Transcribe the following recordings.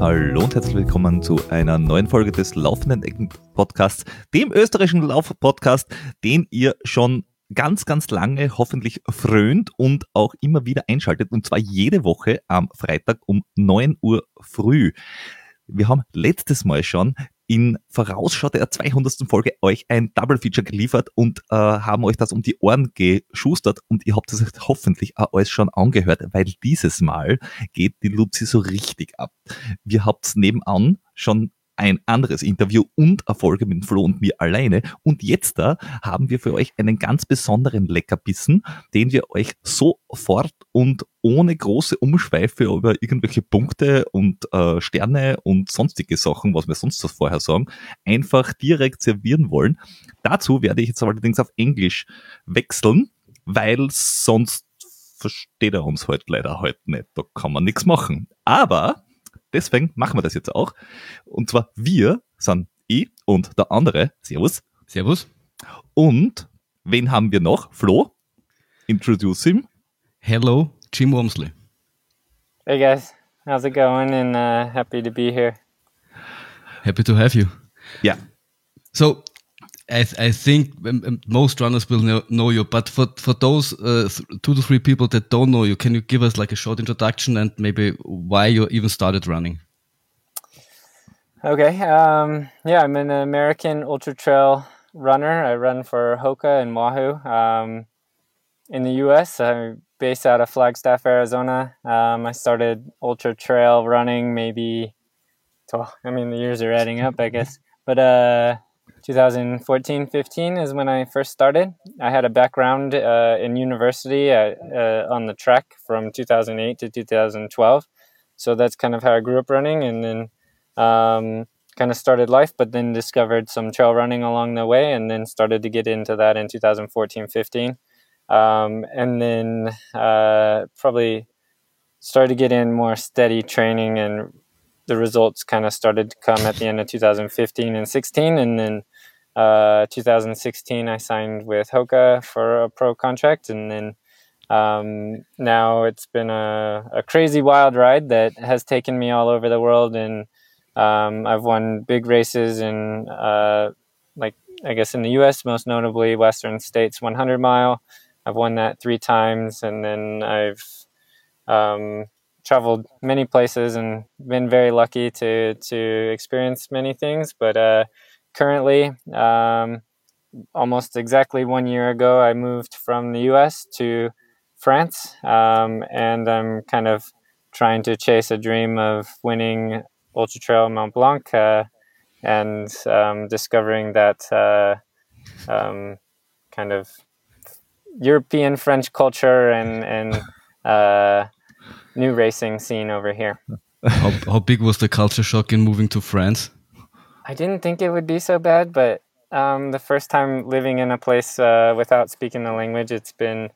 Hallo und herzlich willkommen zu einer neuen Folge des Laufenden Ecken Podcasts, dem österreichischen Lauf-Podcast, den ihr schon ganz, ganz lange hoffentlich frönt und auch immer wieder einschaltet und zwar jede Woche am Freitag um 9 Uhr früh. Wir haben letztes Mal schon in Vorausschau der 200. Folge euch ein Double Feature geliefert und äh, haben euch das um die Ohren geschustert und ihr habt es hoffentlich auch alles schon angehört, weil dieses Mal geht die Luzi so richtig ab. Wir habt nebenan schon ein anderes Interview und Erfolge mit Flo und mir alleine. Und jetzt da haben wir für euch einen ganz besonderen Leckerbissen, den wir euch sofort und ohne große Umschweife über irgendwelche Punkte und äh, Sterne und sonstige Sachen, was wir sonst vorher sagen, einfach direkt servieren wollen. Dazu werde ich jetzt allerdings auf Englisch wechseln, weil sonst versteht er uns heute leider heute nicht. Da kann man nichts machen. Aber Deswegen machen wir das jetzt auch. Und zwar wir sind ich und der andere. Servus. Servus. Und wen haben wir noch? Flo. Introduce him. Hello, Jim Wormsley. Hey guys, how's it going? And uh, happy to be here. Happy to have you. Yeah. So I, th I think um, um, most runners will know, know, you, but for for those uh, th two to three people that don't know you, can you give us like a short introduction and maybe why you even started running? Okay, um, yeah, I'm an American ultra trail runner. I run for Hoka and Wahoo. Um, in the U.S., I'm based out of Flagstaff, Arizona. Um, I started ultra trail running maybe, well, I mean the years are adding up, I guess, but uh 2014 15 is when I first started. I had a background uh, in university at, uh, on the track from 2008 to 2012. So that's kind of how I grew up running and then um, kind of started life, but then discovered some trail running along the way and then started to get into that in 2014 15. Um, and then uh, probably started to get in more steady training and the results kind of started to come at the end of 2015 and 16 and then uh, 2016 i signed with hoka for a pro contract and then um, now it's been a, a, crazy wild ride that has taken me all over the world and um, i've won big races in uh, like i guess in the us most notably western states 100 mile i've won that three times and then i've um, traveled many places and been very lucky to to experience many things. But uh, currently, um, almost exactly one year ago, I moved from the U.S. to France, um, and I'm kind of trying to chase a dream of winning Ultra Trail Mont Blanc uh, and um, discovering that uh, um, kind of European French culture and and uh, new racing scene over here. how, how big was the culture shock in moving to France? I didn't think it would be so bad, but um, the first time living in a place uh, without speaking the language, it's been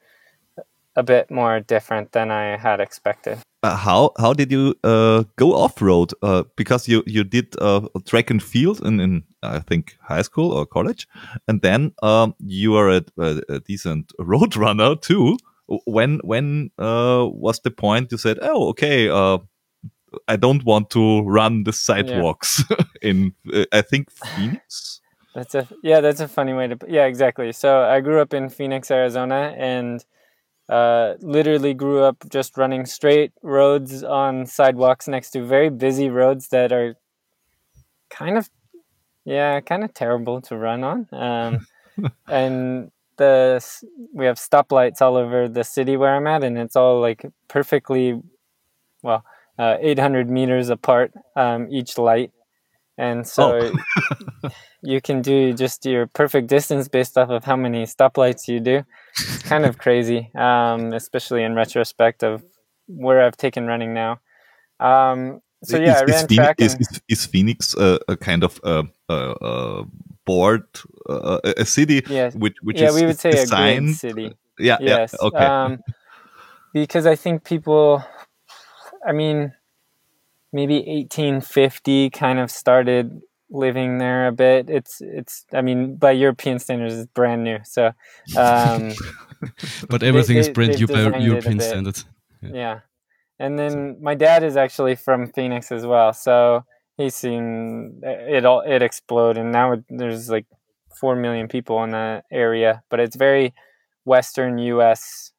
a bit more different than I had expected. Uh, how how did you uh, go off road? Uh, because you you did uh, track and field in, in I think high school or college, and then um, you are a, a, decent road runner too when when uh, was the point you said, oh, okay, uh, I don't want to run the sidewalks yeah. in uh, I think Phoenix. That's a yeah, that's a funny way to yeah, exactly. So I grew up in Phoenix, Arizona, and uh, literally grew up just running straight roads on sidewalks next to very busy roads that are kind of yeah, kind of terrible to run on. Um, and the we have stoplights all over the city where I'm at, and it's all like perfectly well uh, 800 meters apart um, each light, and so oh. you can do just your perfect distance based off of how many stoplights you do. It's kind of crazy, um, especially in retrospect of where I've taken running now. Um, so yeah, is, I ran is track. Phoenix, is, is, Phoenix uh, a kind of uh, uh, board, a city yes. which which yeah, is we would say designed. a grid city. Yeah, yes. yeah, okay. Um, because I think people, I mean, maybe 1850 kind of started living there a bit. It's it's I mean by European standards it's brand new. So um but everything they, is brand new by European standards. Yeah. yeah. And then my dad is actually from Phoenix as well. So he's seen it all it explode and now there's like 4 million people in the area, but it's very western US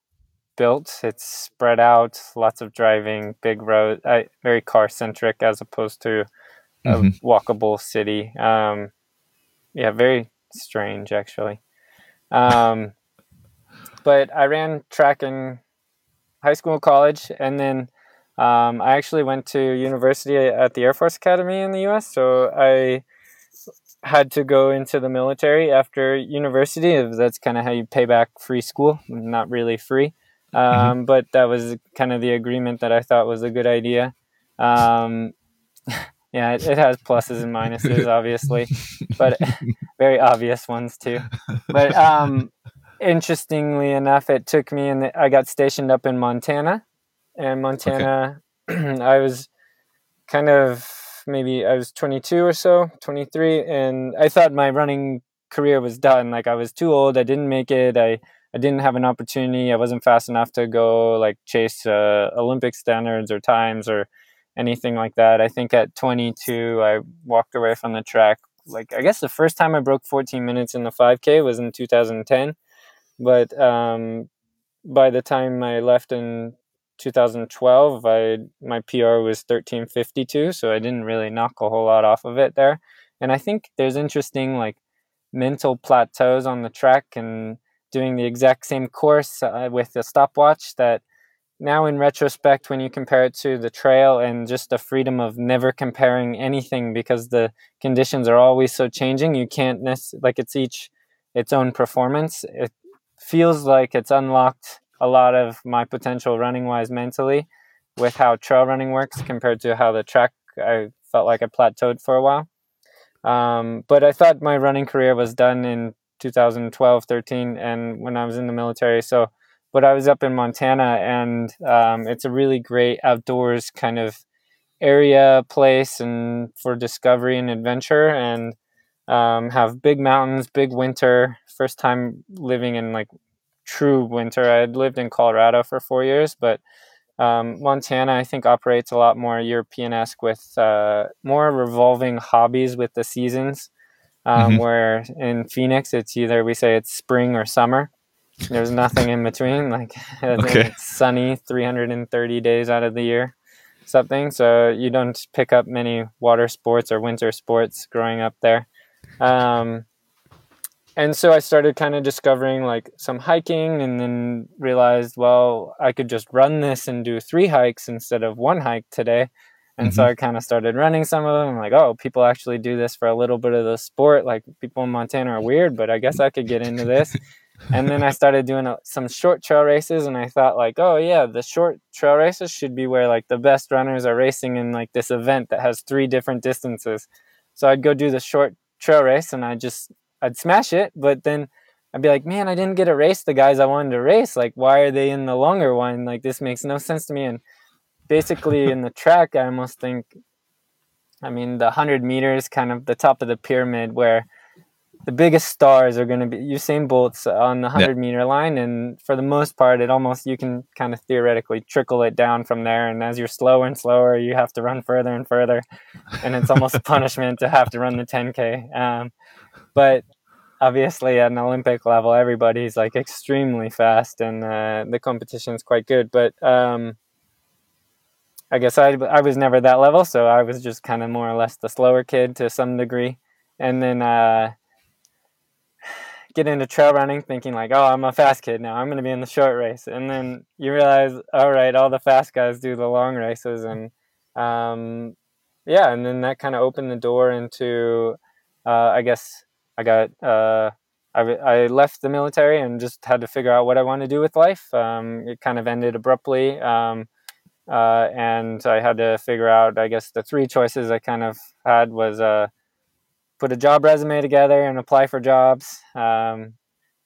built. It's spread out, lots of driving, big road, uh, very car centric as opposed to a mm-hmm. walkable city. Um, yeah, very strange actually. Um, but I ran track in high school, college, and then um, I actually went to university at the Air Force Academy in the U.S. So I had to go into the military after university. That's kind of how you pay back free school, not really free. Mm-hmm. Um, mm-hmm. But that was kind of the agreement that I thought was a good idea. Um, yeah, it, it, has pluses and minuses, obviously, but very obvious ones too. But um, interestingly enough, it took me and I got stationed up in Montana, and Montana, okay. I was kind of maybe I was 22 or so, 23, and I thought my running career was done. Like I was too old. I didn't make it. I I didn't have an opportunity. I wasn't fast enough to go like chase uh, Olympic standards or times or anything like that. I think at 22, I walked away from the track. Like I guess the first time I broke 14 minutes in the 5K was in 2010, but um, by the time I left in 2012, I my PR was 1352, so I didn't really knock a whole lot off of it there. And I think there's interesting like mental plateaus on the track and doing the exact same course uh, with a stopwatch that now in retrospect when you compare it to the trail and just the freedom of never comparing anything because the conditions are always so changing you can't nec- like it's each its own performance. It feels like it's unlocked a lot of my potential running wise mentally with how trail running works compared to how the track i felt like i plateaued for a while. Um, but i thought my running career was done in 2012, 13, and when I was in the military. So, but I was up in Montana, and um, it's a really great outdoors kind of area, place, and for discovery and adventure, and um, have big mountains, big winter. First time living in like true winter. I had lived in Colorado for four years, but um, Montana, I think, operates a lot more European esque with uh, more revolving hobbies with the seasons um, mm-hmm. where in Phoenix it's either we say it's spring or summer. There's nothing in between. Like okay. it's sunny 330 days out of the year, something. So you don't pick up many water sports or winter sports growing up there. Um, and so I started kind of discovering like some hiking and then realized, well, I could just run this and do three hikes instead of one hike today. And mm-hmm. so I kind of started running some of them. I'm like, oh, people actually do this for a little bit of the sport. Like people in Montana are weird, but I guess I could get into this. and then I started doing a, some short trail races, and I thought like, oh yeah, the short trail races should be where like the best runners are racing in like this event that has three different distances. So I'd go do the short trail race, and I just I'd smash it, but then I'd be like, man, I didn't get to race the guys I wanted to race. Like, why are they in the longer one? Like, this makes no sense to me. And basically in the track, I almost think, I mean, the 100 meters, kind of the top of the pyramid, where the biggest stars are going to be Usain Bolt's on the 100 yeah. meter line. And for the most part, it almost, you can kind of theoretically trickle it down from there. And as you're slower and slower, you have to run further and further. And it's almost a punishment to have to run the 10K. Um, but obviously at an Olympic level, everybody's like extremely fast and uh, the competition is quite good. But um, I guess I, I was never that level, so I was just kind of more or less the slower kid to some degree. And then uh, get into trail running thinking like, oh, I'm a fast kid now. I'm going to be in the short race. And then you realize, all right, all the fast guys do the long races. And um, yeah, and then that kind of opened the door into, uh, I guess I got, uh, I, I left the military and just had to figure out what I want to do with life. Um, it kind of ended abruptly. Um, uh, and I had to figure out. I guess the three choices I kind of had was uh, put a job resume together and apply for jobs. Um,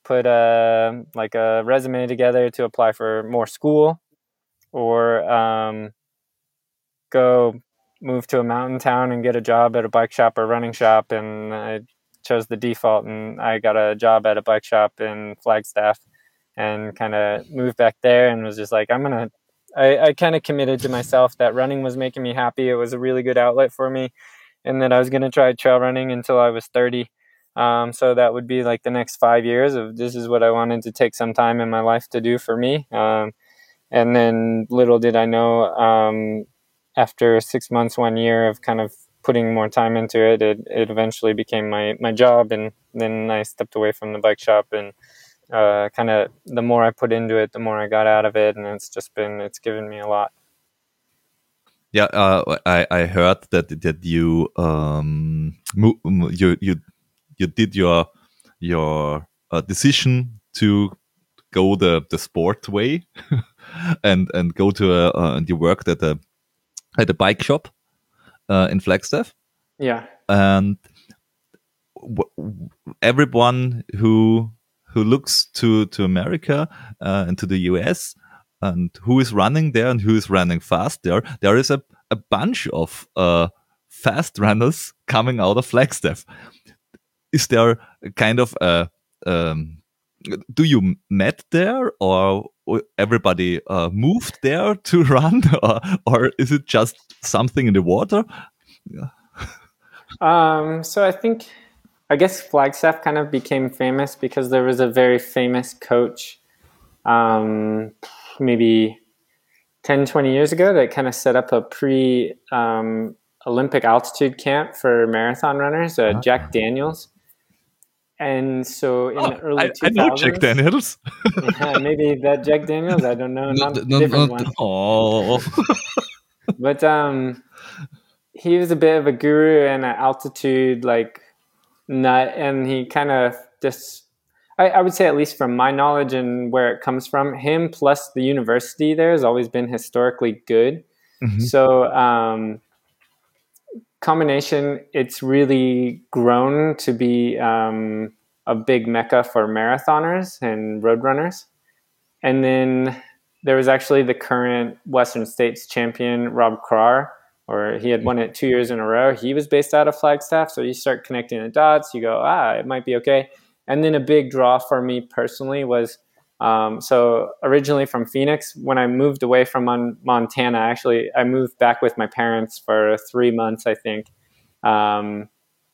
put a like a resume together to apply for more school, or um, go move to a mountain town and get a job at a bike shop or running shop, and I chose the default, and I got a job at a bike shop in Flagstaff, and kind of moved back there, and was just like, I'm gonna. I, I kind of committed to myself that running was making me happy. It was a really good outlet for me, and that I was gonna try trail running until I was 30. Um, so that would be like the next five years of this is what I wanted to take some time in my life to do for me. Um, and then little did I know, um, after six months, one year of kind of putting more time into it, it, it eventually became my, my job. And then I stepped away from the bike shop and uh, kind of the more I put into it, the more I got out of it. And it's just been, it's given me a lot. Yeah, uh, I, I heard that that you um you you you did your your uh, decision to go the the sport way and and go to a uh, and you worked at a at a bike shop uh, in Flagstaff. Yeah. And everyone who who looks to to America uh, and to the US and who is running there and who is running fast. There, there is a, a bunch of uh, fast runners coming out of Flagstaff. Is there kind of a um, do you met there or everybody uh, moved there to run or, or, is it just something in the water? Um, so i think i guess flagstaff kind of became famous because there was a very famous coach um, maybe 10 20 years ago that kind of set up a pre um, olympic altitude camp for marathon runners uh, uh-huh. jack daniels and so in oh, the early I, 2000s, I know Jack Daniels. yeah, maybe that Jack Daniels. I don't know. Not, not different not, Oh. but um, he was a bit of a guru and an altitude like nut, and he kind of just. I, I would say, at least from my knowledge and where it comes from, him plus the university there has always been historically good. Mm-hmm. So um, combination, it's really grown to be um, a big mecca for marathoners and road runners. And then there was actually the current Western States champion, Rob Krar, or he had won it two years in a row. He was based out of Flagstaff. So you start connecting the dots, you go, ah, it might be okay. And then a big draw for me personally was um, so originally from Phoenix, when I moved away from Mon- Montana, actually I moved back with my parents for three months, I think, um,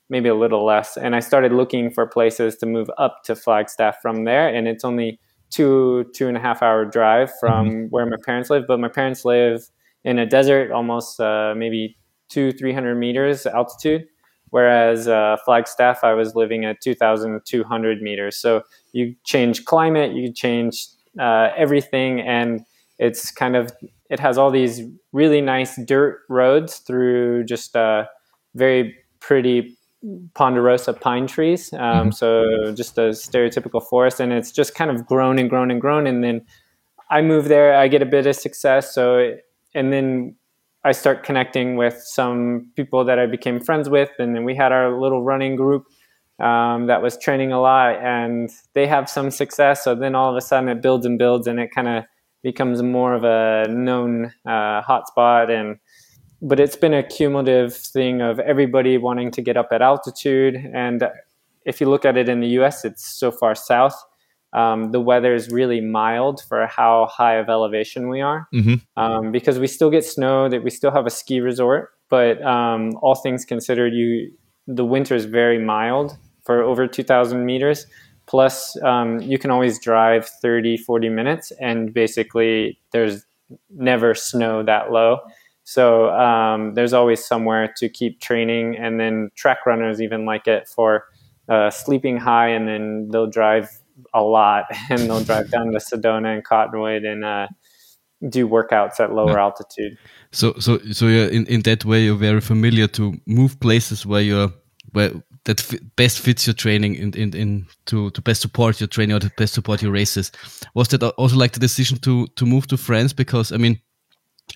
maybe a little less. And I started looking for places to move up to Flagstaff from there, and it's only two two and a half hour drive from mm-hmm. where my parents live. But my parents live in a desert, almost uh, maybe two three hundred meters altitude whereas uh, Flagstaff, I was living at 2,200 meters. So you change climate, you change uh, everything, and it's kind of it has all these really nice dirt roads through just uh, very pretty ponderosa pine trees. Um, mm-hmm. So just a stereotypical forest, and it's just kind of grown and grown and grown. And then I move there, I get a bit of success. So and then I start connecting with some people that I became friends with, and then we had our little running group um, that was training a lot, and they have some success. So then all of a sudden it builds and builds, and it kind of becomes more of a known uh, hotspot. And but it's been a cumulative thing of everybody wanting to get up at altitude, and if you look at it in the U.S., it's so far south um, the weather is really mild for how high of elevation we are. Mm-hmm. um, because we still get snow that we still have a ski resort but um, all things considered you the winter is very mild for over 2000 meters. Plus um, you can always drive 30 40 minutes and basically there's never snow that low. So um, there's always somewhere to keep training and then track runners even like it for uh, sleeping high and then they'll drive a lot, and they'll drive down to Sedona and Cottonwood and uh, do workouts at lower yeah. altitude. So, so, so you're in, in that way, you're very familiar to move places where you're where that best fits your training in, in, in to, to best support your training or to best support your races. Was that also like the decision to to move to France? Because I mean,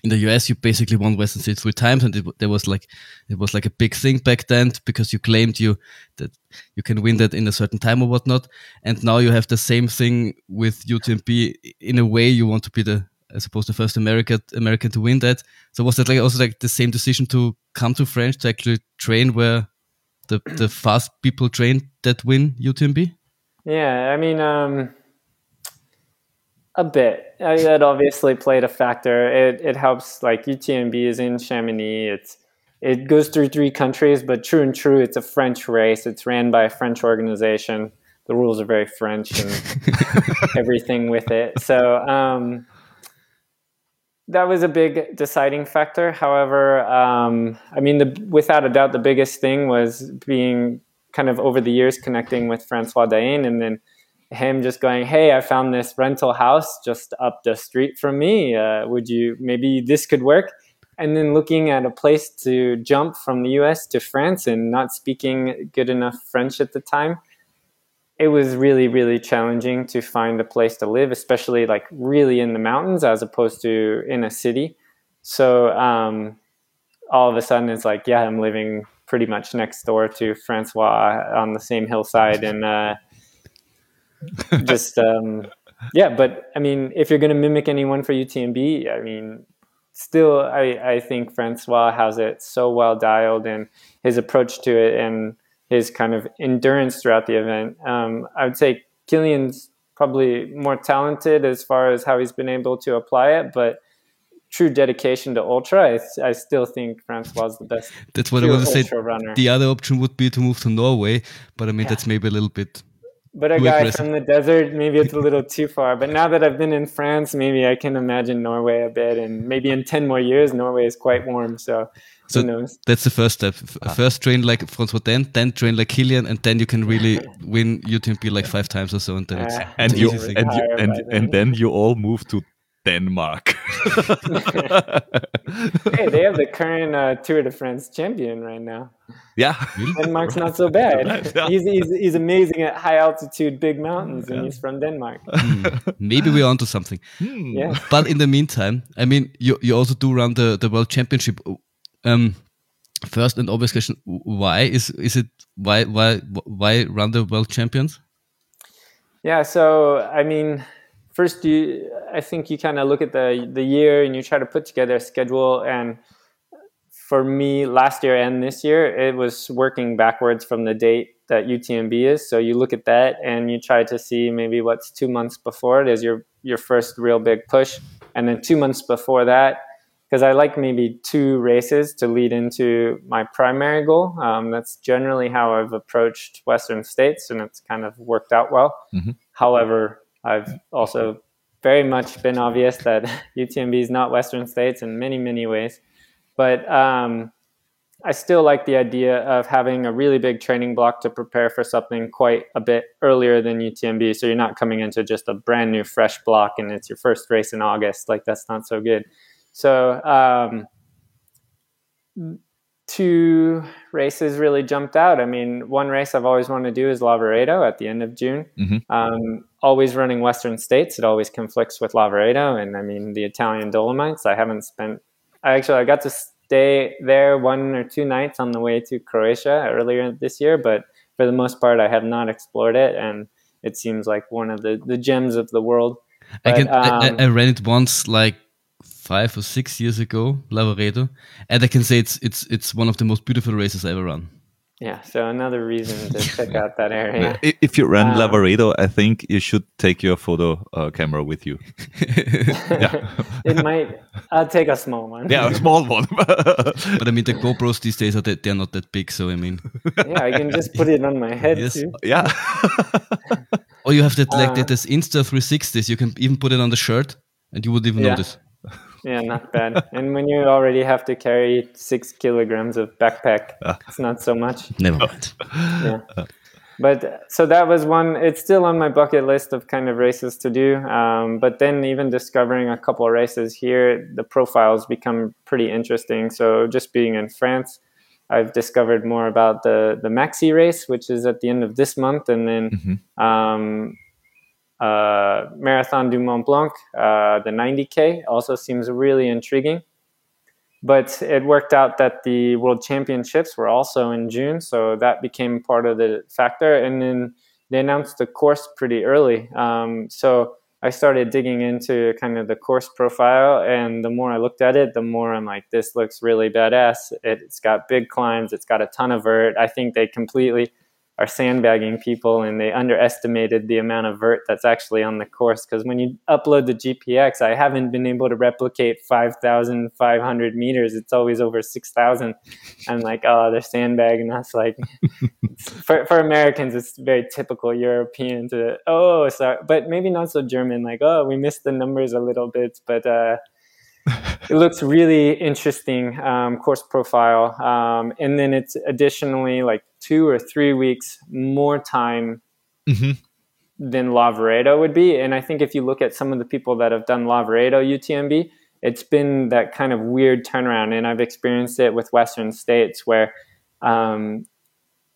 in the US, you basically won Western States three times, and it, there was like it was like a big thing back then because you claimed you that you can win that in a certain time or whatnot. And now you have the same thing with UTMB. In a way, you want to be the I suppose the first American American to win that. So was that like also like the same decision to come to France to actually train where the the fast people train that win UTMB? Yeah, I mean, um, a bit. I, that obviously played a factor. It it helps. Like UTMB is in Chamonix. It's it goes through three countries, but true and true, it's a French race. It's ran by a French organization. The rules are very French and everything with it. So um, that was a big deciding factor. However, um, I mean, the, without a doubt, the biggest thing was being kind of over the years connecting with Francois D'Haene and then him just going, Hey, I found this rental house just up the street from me. Uh, would you, maybe this could work? And then looking at a place to jump from the US to France and not speaking good enough French at the time, it was really, really challenging to find a place to live, especially like really in the mountains as opposed to in a city. So um, all of a sudden it's like, yeah, I'm living pretty much next door to Francois on the same hillside and uh, just um, yeah. But I mean, if you're going to mimic anyone for UTMB, I mean, still, I I think Francois has it so well dialed and his approach to it and his kind of endurance throughout the event. Um, I would say Kilian's probably more talented as far as how he's been able to apply it, but true dedication to ultra, I, I still think Francois is the best. That's what I was to say. Runner. The other option would be to move to Norway, but I mean yeah. that's maybe a little bit but a guy aggressive. from the desert, maybe it's a little too far. But now that I've been in France, maybe I can imagine Norway a bit. And maybe in 10 more years, Norway is quite warm. So, so who knows? That's the first step. Ah. First train like Francois then, then train like Kilian, and then you can really win UTMB like five times or so. And then uh, it's, and, you, and, you, and, and then you all move to Denmark. hey, they have the current uh, Tour de France champion right now. Yeah, Denmark's not so bad. yeah. he's, he's, he's amazing at high altitude, big mountains, and he's from Denmark. Hmm. Maybe we're onto something. Hmm. Yeah. But in the meantime, I mean, you you also do run the the World Championship. Um, first and obvious question: Why is is it why why why run the World Champions? Yeah, so I mean first you i think you kind of look at the the year and you try to put together a schedule and for me last year and this year it was working backwards from the date that utmb is. So you look at that and you try to see maybe what's two months before it is your your first real big push and then two months before that because i like maybe two races to lead into my primary goal. Um, that's generally how i've approached western states and it's kind of worked out well. Mm-hmm. however I've also very much been obvious that UTMB is not Western States in many, many ways. But um, I still like the idea of having a really big training block to prepare for something quite a bit earlier than UTMB. So you're not coming into just a brand new, fresh block and it's your first race in August. Like, that's not so good. So, um, two races really jumped out. I mean, one race I've always wanted to do is Lavaredo at the end of June. Mm-hmm. Um, always running Western states, it always conflicts with Lavaredo, and I mean the Italian Dolomites. I haven't spent. I actually I got to stay there one or two nights on the way to Croatia earlier this year, but for the most part, I have not explored it, and it seems like one of the the gems of the world. But, I can um, I, I read it once like five or six years ago, Lavaredo, and I can say it's it's it's one of the most beautiful races I ever run. Yeah, so another reason to check out that area. If you run um, Lavaredo, I think you should take your photo uh, camera with you. yeah. it might. I'll take a small one. Yeah, a small one. but I mean, the GoPros these days are that they're not that big, so I mean. yeah, I can just put it on my head yes. too. Yeah. or you have that like uh, this Insta 360s. You can even put it on the shirt, and you would even yeah. notice yeah, not bad. and when you already have to carry six kilograms of backpack, uh, it's not so much. Never mind. yeah. But so that was one. It's still on my bucket list of kind of races to do. Um, but then even discovering a couple of races here, the profiles become pretty interesting. So just being in France, I've discovered more about the the Maxi race, which is at the end of this month, and then mm-hmm. um, uh, Marathon du Mont Blanc, uh, the 90K, also seems really intriguing. But it worked out that the World Championships were also in June, so that became part of the factor. And then they announced the course pretty early. Um, so I started digging into kind of the course profile, and the more I looked at it, the more I'm like, this looks really badass. It's got big climbs, it's got a ton of vert. I think they completely are sandbagging people and they underestimated the amount of vert that's actually on the course. Because when you upload the gpx i haven't been able to replicate 5500 meters. It's always over 6000 i'm like oh they're sandbagging us. Like for, for americans it's very typical european to oh sorry but maybe not so german like oh we missed the numbers a little bit but uh it looks really interesting um, course profile. Um, and then it's additionally like two or three weeks more time mm-hmm. than Lavaredo would be and i think if you look at some of the people that have done Lavaredo utmb it's been that kind of weird turnaround and i've experienced it with western states where um,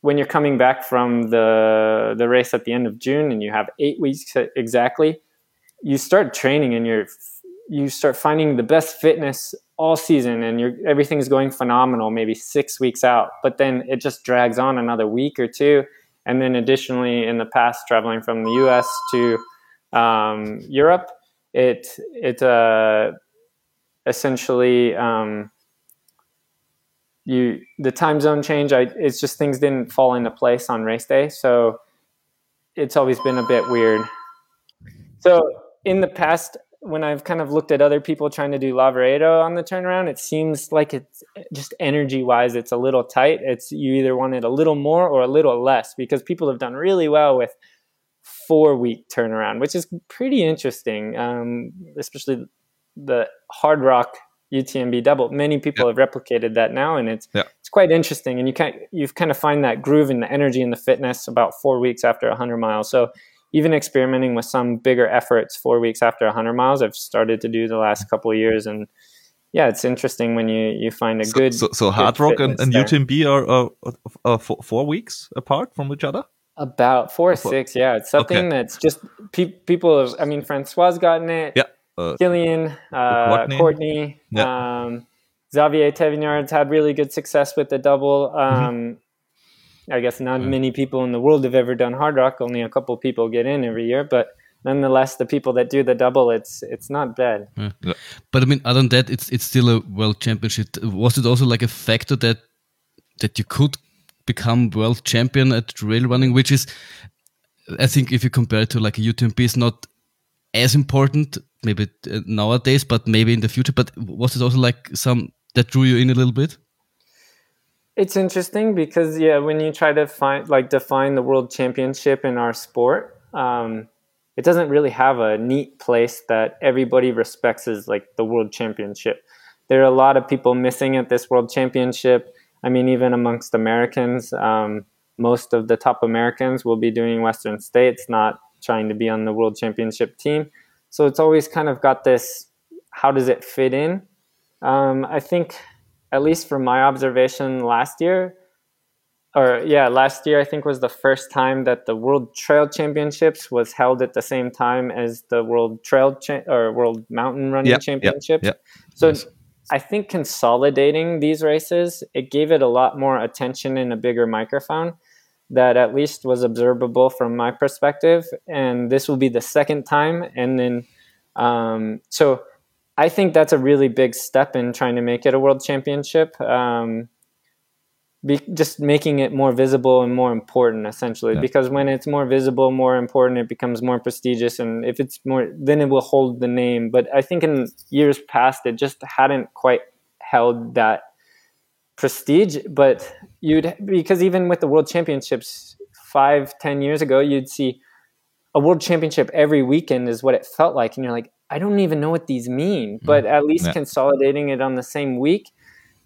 when you're coming back from the the race at the end of june and you have eight weeks exactly you start training and you're you start finding the best fitness all season and you everything's going phenomenal maybe six weeks out but then it just drags on another week or two. And then additionally in the past traveling from the us to um, europe it it uh, essentially um, you the time zone change I, it's just things didn't fall into place on race day. So it's always been a bit weird. So in the past when I've kind of looked at other people trying to do Lavaredo on the turnaround, it seems like it's just energy wise, it's a little tight. It's you either want it a little more or a little less because people have done really well with four week turnaround, which is pretty interesting, um, especially the Hardrock UTMB double. Many people have replicated that now, and it's yeah. it's quite interesting. And you can you've kind of find that groove and the energy and the fitness about four weeks after a 100 miles. So even experimenting with some bigger efforts four weeks after 100 miles i've started to do the last couple of years and yeah it's interesting when you you find a so, good so, so Hardrock and, and utmb are uh, uh, four, four, weeks apart from each other about four or six yeah it's something okay. that's just pe- people have, i mean francois gotten it yeah uh, Kilian, uh, Courtney, yeah. um, Xavier Thévenard's had really good success with the double. Mm-hmm. Um, mm-hmm. I guess not yeah. many people in the world have ever done Hardrock. Only a couple people get in every year, but nonetheless, the people that do the double, it's it's not bad. Yeah. But I mean, other than that, it's it's still a world championship. Was it also like a factor that that you could become world champion at trail running, which is, I think, if you compare it to like a UTMB, is not as important maybe uh, nowadays, but maybe in the future. But was it also like some that drew you in a little bit? It's interesting because yeah, when you try to find like define the world championship in our sport, um, it doesn't really have a neat place that everybody respects as like the world championship. There are a lot of people missing at this world championship. I mean, even amongst Americans, um, most of the top Americans will be doing Western States, not trying to be on the world championship team. So it's always kind of got this how does it fit in? Um, I think at least from my observation last year, or yeah, last year I think was the first time that the World Trail Championships was held at the same time as the World Trail cha- or World Mountain Running yep, Championships. Yep, yep. So nice. I think consolidating these races, it gave it a lot more attention in a bigger microphone that at least was observable from my perspective. And this will be the second time. And then, um, so I think that's a really big step in trying to make it a world championship. Um, be, just making it more visible and more important, essentially. Yeah. Because when it's more visible, more important, it becomes more prestigious, and if it's more, then it will hold the name. But I think in years past, it just hadn't quite held that prestige. But you'd because even with the world championships five, ten years ago, you'd see a world championship every weekend is what it felt like, and you're like, I don't even know what these mean, mm. but at least yeah. consolidating it on the same week,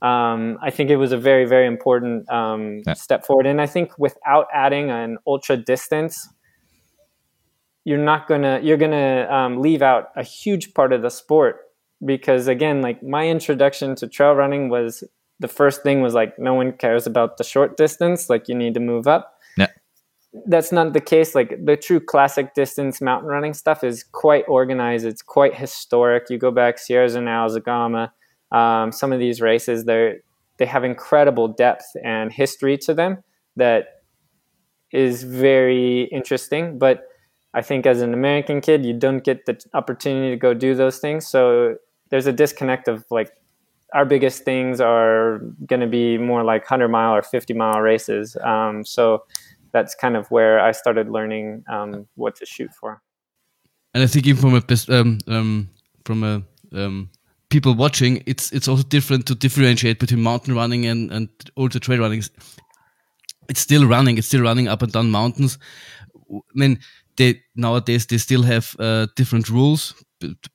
um, I think it was a very, very important um, yeah. step forward. And I think without adding an ultra distance, you're not gonna you're gonna um, leave out a huge part of the sport because again, like my introduction to trail running was the first thing was like no one cares about the short distance, like you need to move up that's not the case. Like the true classic distance mountain running stuff is quite organized. It's quite historic. You go back Sierra Zanal, Zegama, um, some of these races, they they have incredible depth and history to them that is very interesting. But I think as an American kid, you don't get the opportunity to go do those things. So there's a disconnect of like our biggest things are going to be more like 100 mile or 50 mile races. Um, so that's kind of where I started learning um, what to shoot for. And I think even from a um, um, from a um, people watching, it's it's also different to differentiate between mountain running and and ultra trail running. It's still running. It's still running up and down mountains. I mean, they nowadays they still have uh, different rules.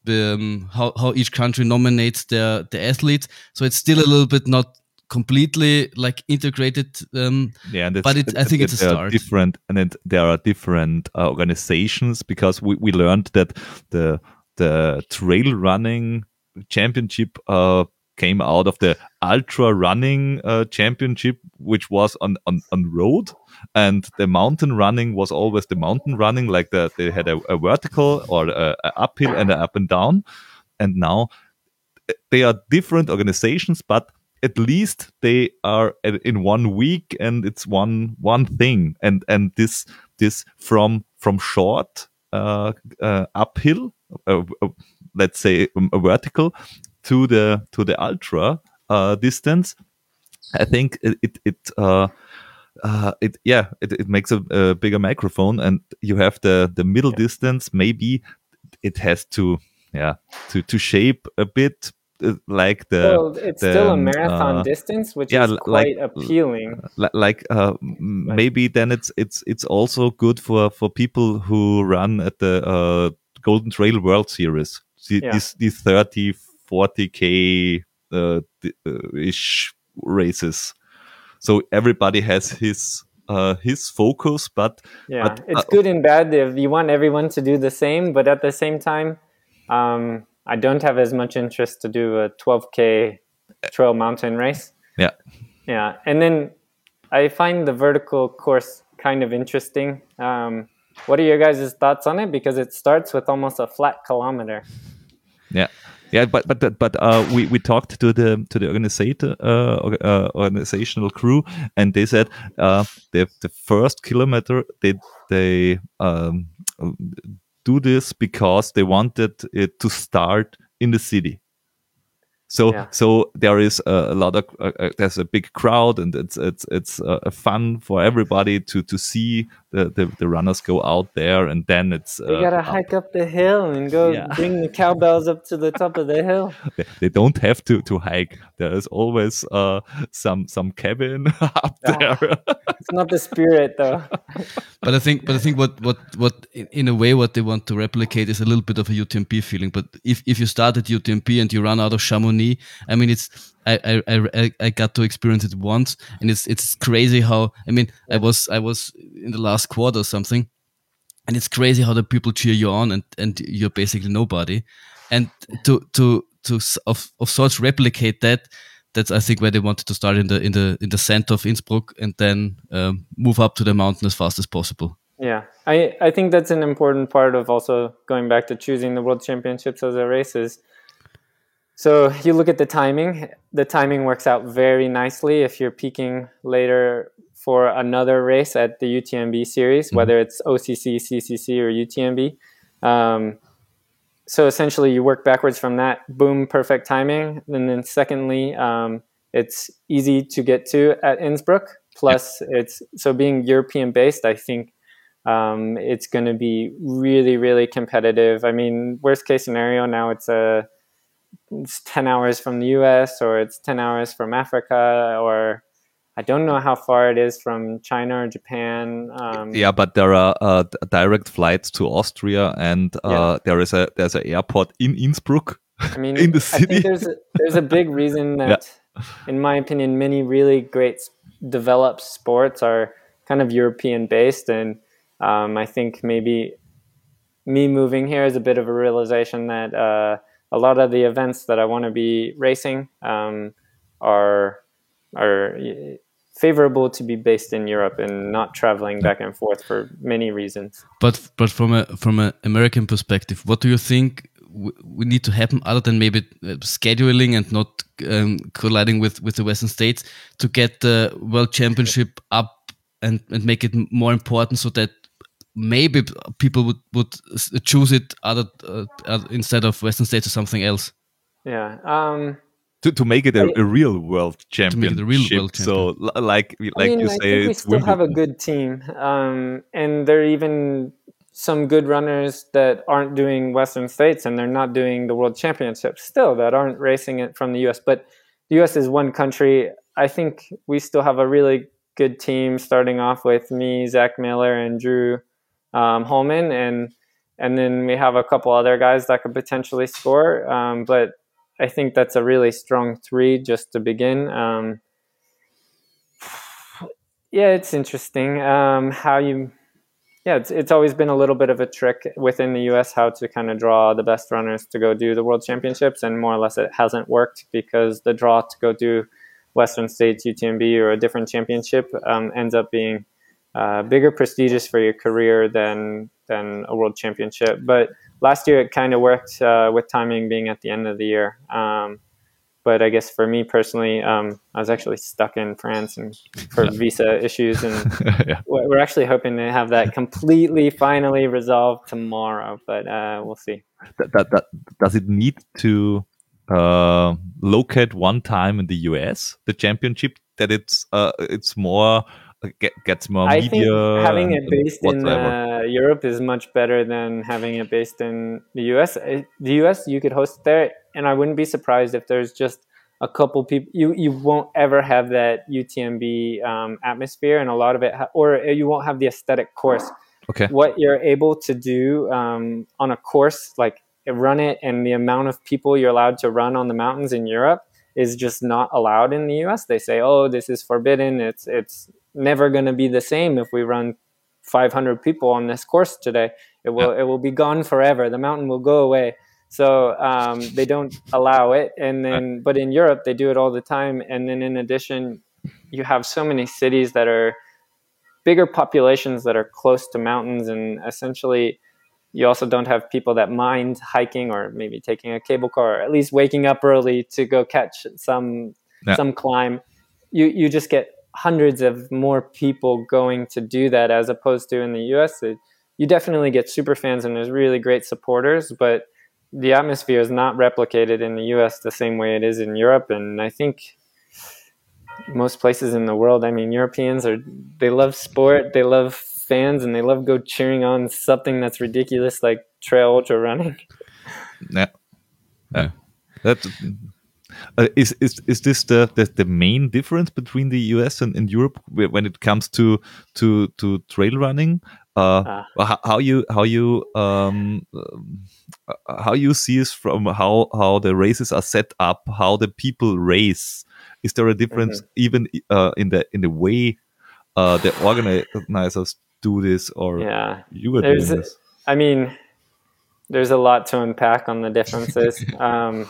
Um, how how each country nominates their the athletes, so it's still a little bit not completely like integrated. Um, yeah, and but it, I think it's a start. Different, and then there are different uh, organizations because we, we learned that the the trail running championship uh, came out of the ultra running uh, championship, which was on, on, on road, and the mountain running was always the mountain running, like the, they had a, a vertical or a, a uphill and a up and down, and now they are different organizations, but at least they are in one week and it's one one thing and and this this from from short uh, uh, uphill uh, uh let's say um, a vertical to the to the ultra uh, distance i think it it, it uh, uh, it yeah it, it makes a, a, bigger microphone and you have the the middle yeah. distance maybe it has to yeah to to shape a bit like the well, it's the, still a marathon uh, distance which yeah, is quite like, appealing. like uh, maybe then it's it's it's also good for for people who run at the uh, golden trail world series. The, yeah. these these 30 40k uh, uh, ish races. So everybody has his uh, his focus but yeah but, it's good and bad if you want everyone to do the same but at the same time um, i don't have as much interest to do a 12k trail mountain race. Yeah. Yeah and then i find the vertical course kind of interesting. Um, what are your guys' thoughts on it? Because it starts with almost a flat kilometer. Yeah. Yeah, but but but uh, we we talked to the to the organizator uh, uh, organizational crew, and they said uh, the the first kilometer they they um, do this because they wanted it to start in the city. So yeah. so there is a, a lot of uh, uh, there's a big crowd and it's it's it's uh, fun for everybody to to see the, the, the runners go out there and then it's you gotta up. hike up the hill and go yeah. bring the cowbells up to the top of the hill. They, they don't have to to hike. There is always uh, some some cabin up ah, there. it's not the spirit though. but I think but I think what what what in a way what they want to replicate is a little bit of a UTMB feeling. But if if you start at UTMB and you run out of Chamonix I mean, it's I, I, I I got to experience it once, and it's it's crazy how I mean I was I was in the last quarter or something, and it's crazy how the people cheer you on, and and you're basically nobody, and to to to of of sorts replicate that. That's I think where they wanted to start in the in the in the center of Innsbruck and then um, move up to the mountain as fast as possible. Yeah, I, I think that's an important part of also going back to choosing the world championships as a race is so you look at the timing. The timing works out very nicely if you're peaking later for another race at the UTMB series, mm-hmm. whether it's OCC, CCC, or UTMB. Um, so essentially, you work backwards from that. Boom, perfect timing. And then secondly, um, it's easy to get to at Innsbruck. Plus, yeah. it's so being European based. I think um, it's going to be really, really competitive. I mean, worst case scenario now it's a it's 10 hours from the US or it's 10 hours from Africa or I don't know how far it is from China or Japan. Um, yeah, but there are uh, direct flights to Austria, and uh, yeah. there is a there's an airport in Innsbruck. I mean, in the city. there's a, there's a big reason that, yeah. in my opinion, many really great developed sports are kind of European based, and um, I think maybe me moving here is a bit of a realization that. Uh, a lot of the events that I want to be racing um, are are favorable to be based in Europe and not traveling back and forth for many reasons. But but from a from an American perspective, what do you think we need to happen other than maybe uh, scheduling and not um, colliding with with the Western states to get the World Championship up and and make it more important so that maybe people would would choose it other uh, instead of Western States or something else. Yeah. Um, to, to make it a, a real world championship. To make it a real world champion. So like like I mean, you I say, we still have a good team, um, and there are even some good runners that aren't doing Western States and they're not doing the World Championship still that aren't racing it from the U.S. But the U.S. is one country. I think we still have a really good team, starting off with me, Zach Miller, and Drew um, Holman, and and then we have a couple other guys that could potentially score. Um, but I think that's a really strong three just to begin. Um, yeah, it's interesting um, how you. Yeah, it's it's always been a little bit of a trick within the U.S. how to kind of draw the best runners to go do the World Championships, and more or less it hasn't worked because the draw to go do Western States, UTMB, or a different championship um, ends up being uh, bigger prestigious for your career than than a World Championship. But last year it kind of worked uh, with timing being at the end of the year. Um, but I guess for me personally, um, I was actually stuck in France and for visa issues, and yeah. we're actually hoping to have that completely finally resolved tomorrow. But uh, we'll see. That, that, that, does it need to uh, locate one time in the US the championship that it's uh, it's more get, gets more I media. think having it based in uh, Europe is much better than having it based in the US. Uh, the US, you could host there, and I wouldn't be surprised if there's just a couple people. You you won't ever have that UTMB um, atmosphere, and a lot of it, ha- or you won't have the aesthetic course. Okay. What you're able to do um, on a course like run it, and the amount of people you're allowed to run on the mountains in Europe is just not allowed in the US. They say, "Oh, this is forbidden. It's it's never going to be the same if we run 500 people on this course today. It will yeah. it will be gone forever. The mountain will go away. So um, they don't allow it. And then, but in Europe, they do it all the time. And then, in addition, you have so many cities that are bigger populations that are close to mountains, and essentially, you also don't have people that mind hiking or maybe taking a cable car, or at least waking up early to go catch some yeah. some climb. You you just get hundreds of more people going to do that as opposed to in the US. It, you definitely get super fans and there's really great supporters, but the atmosphere is not replicated in the US the same way it is in Europe. And I think most places in the world, I mean, Europeans are, they love sport, they love fans, and they love go cheering on something that's ridiculous like trail ultra running. Yeah. Yeah. That uh, is is is this the, the, the main difference between the US and, and Europe when it comes to to to trail running? Uh, uh. How, you how you um, uh, how you see is from how how the races are set up, how the people race. Is there a difference mm -hmm. even uh, in the in the way uh, the organizers do this, or yeah, you are doing this? I mean, there's a lot to unpack on the differences. um,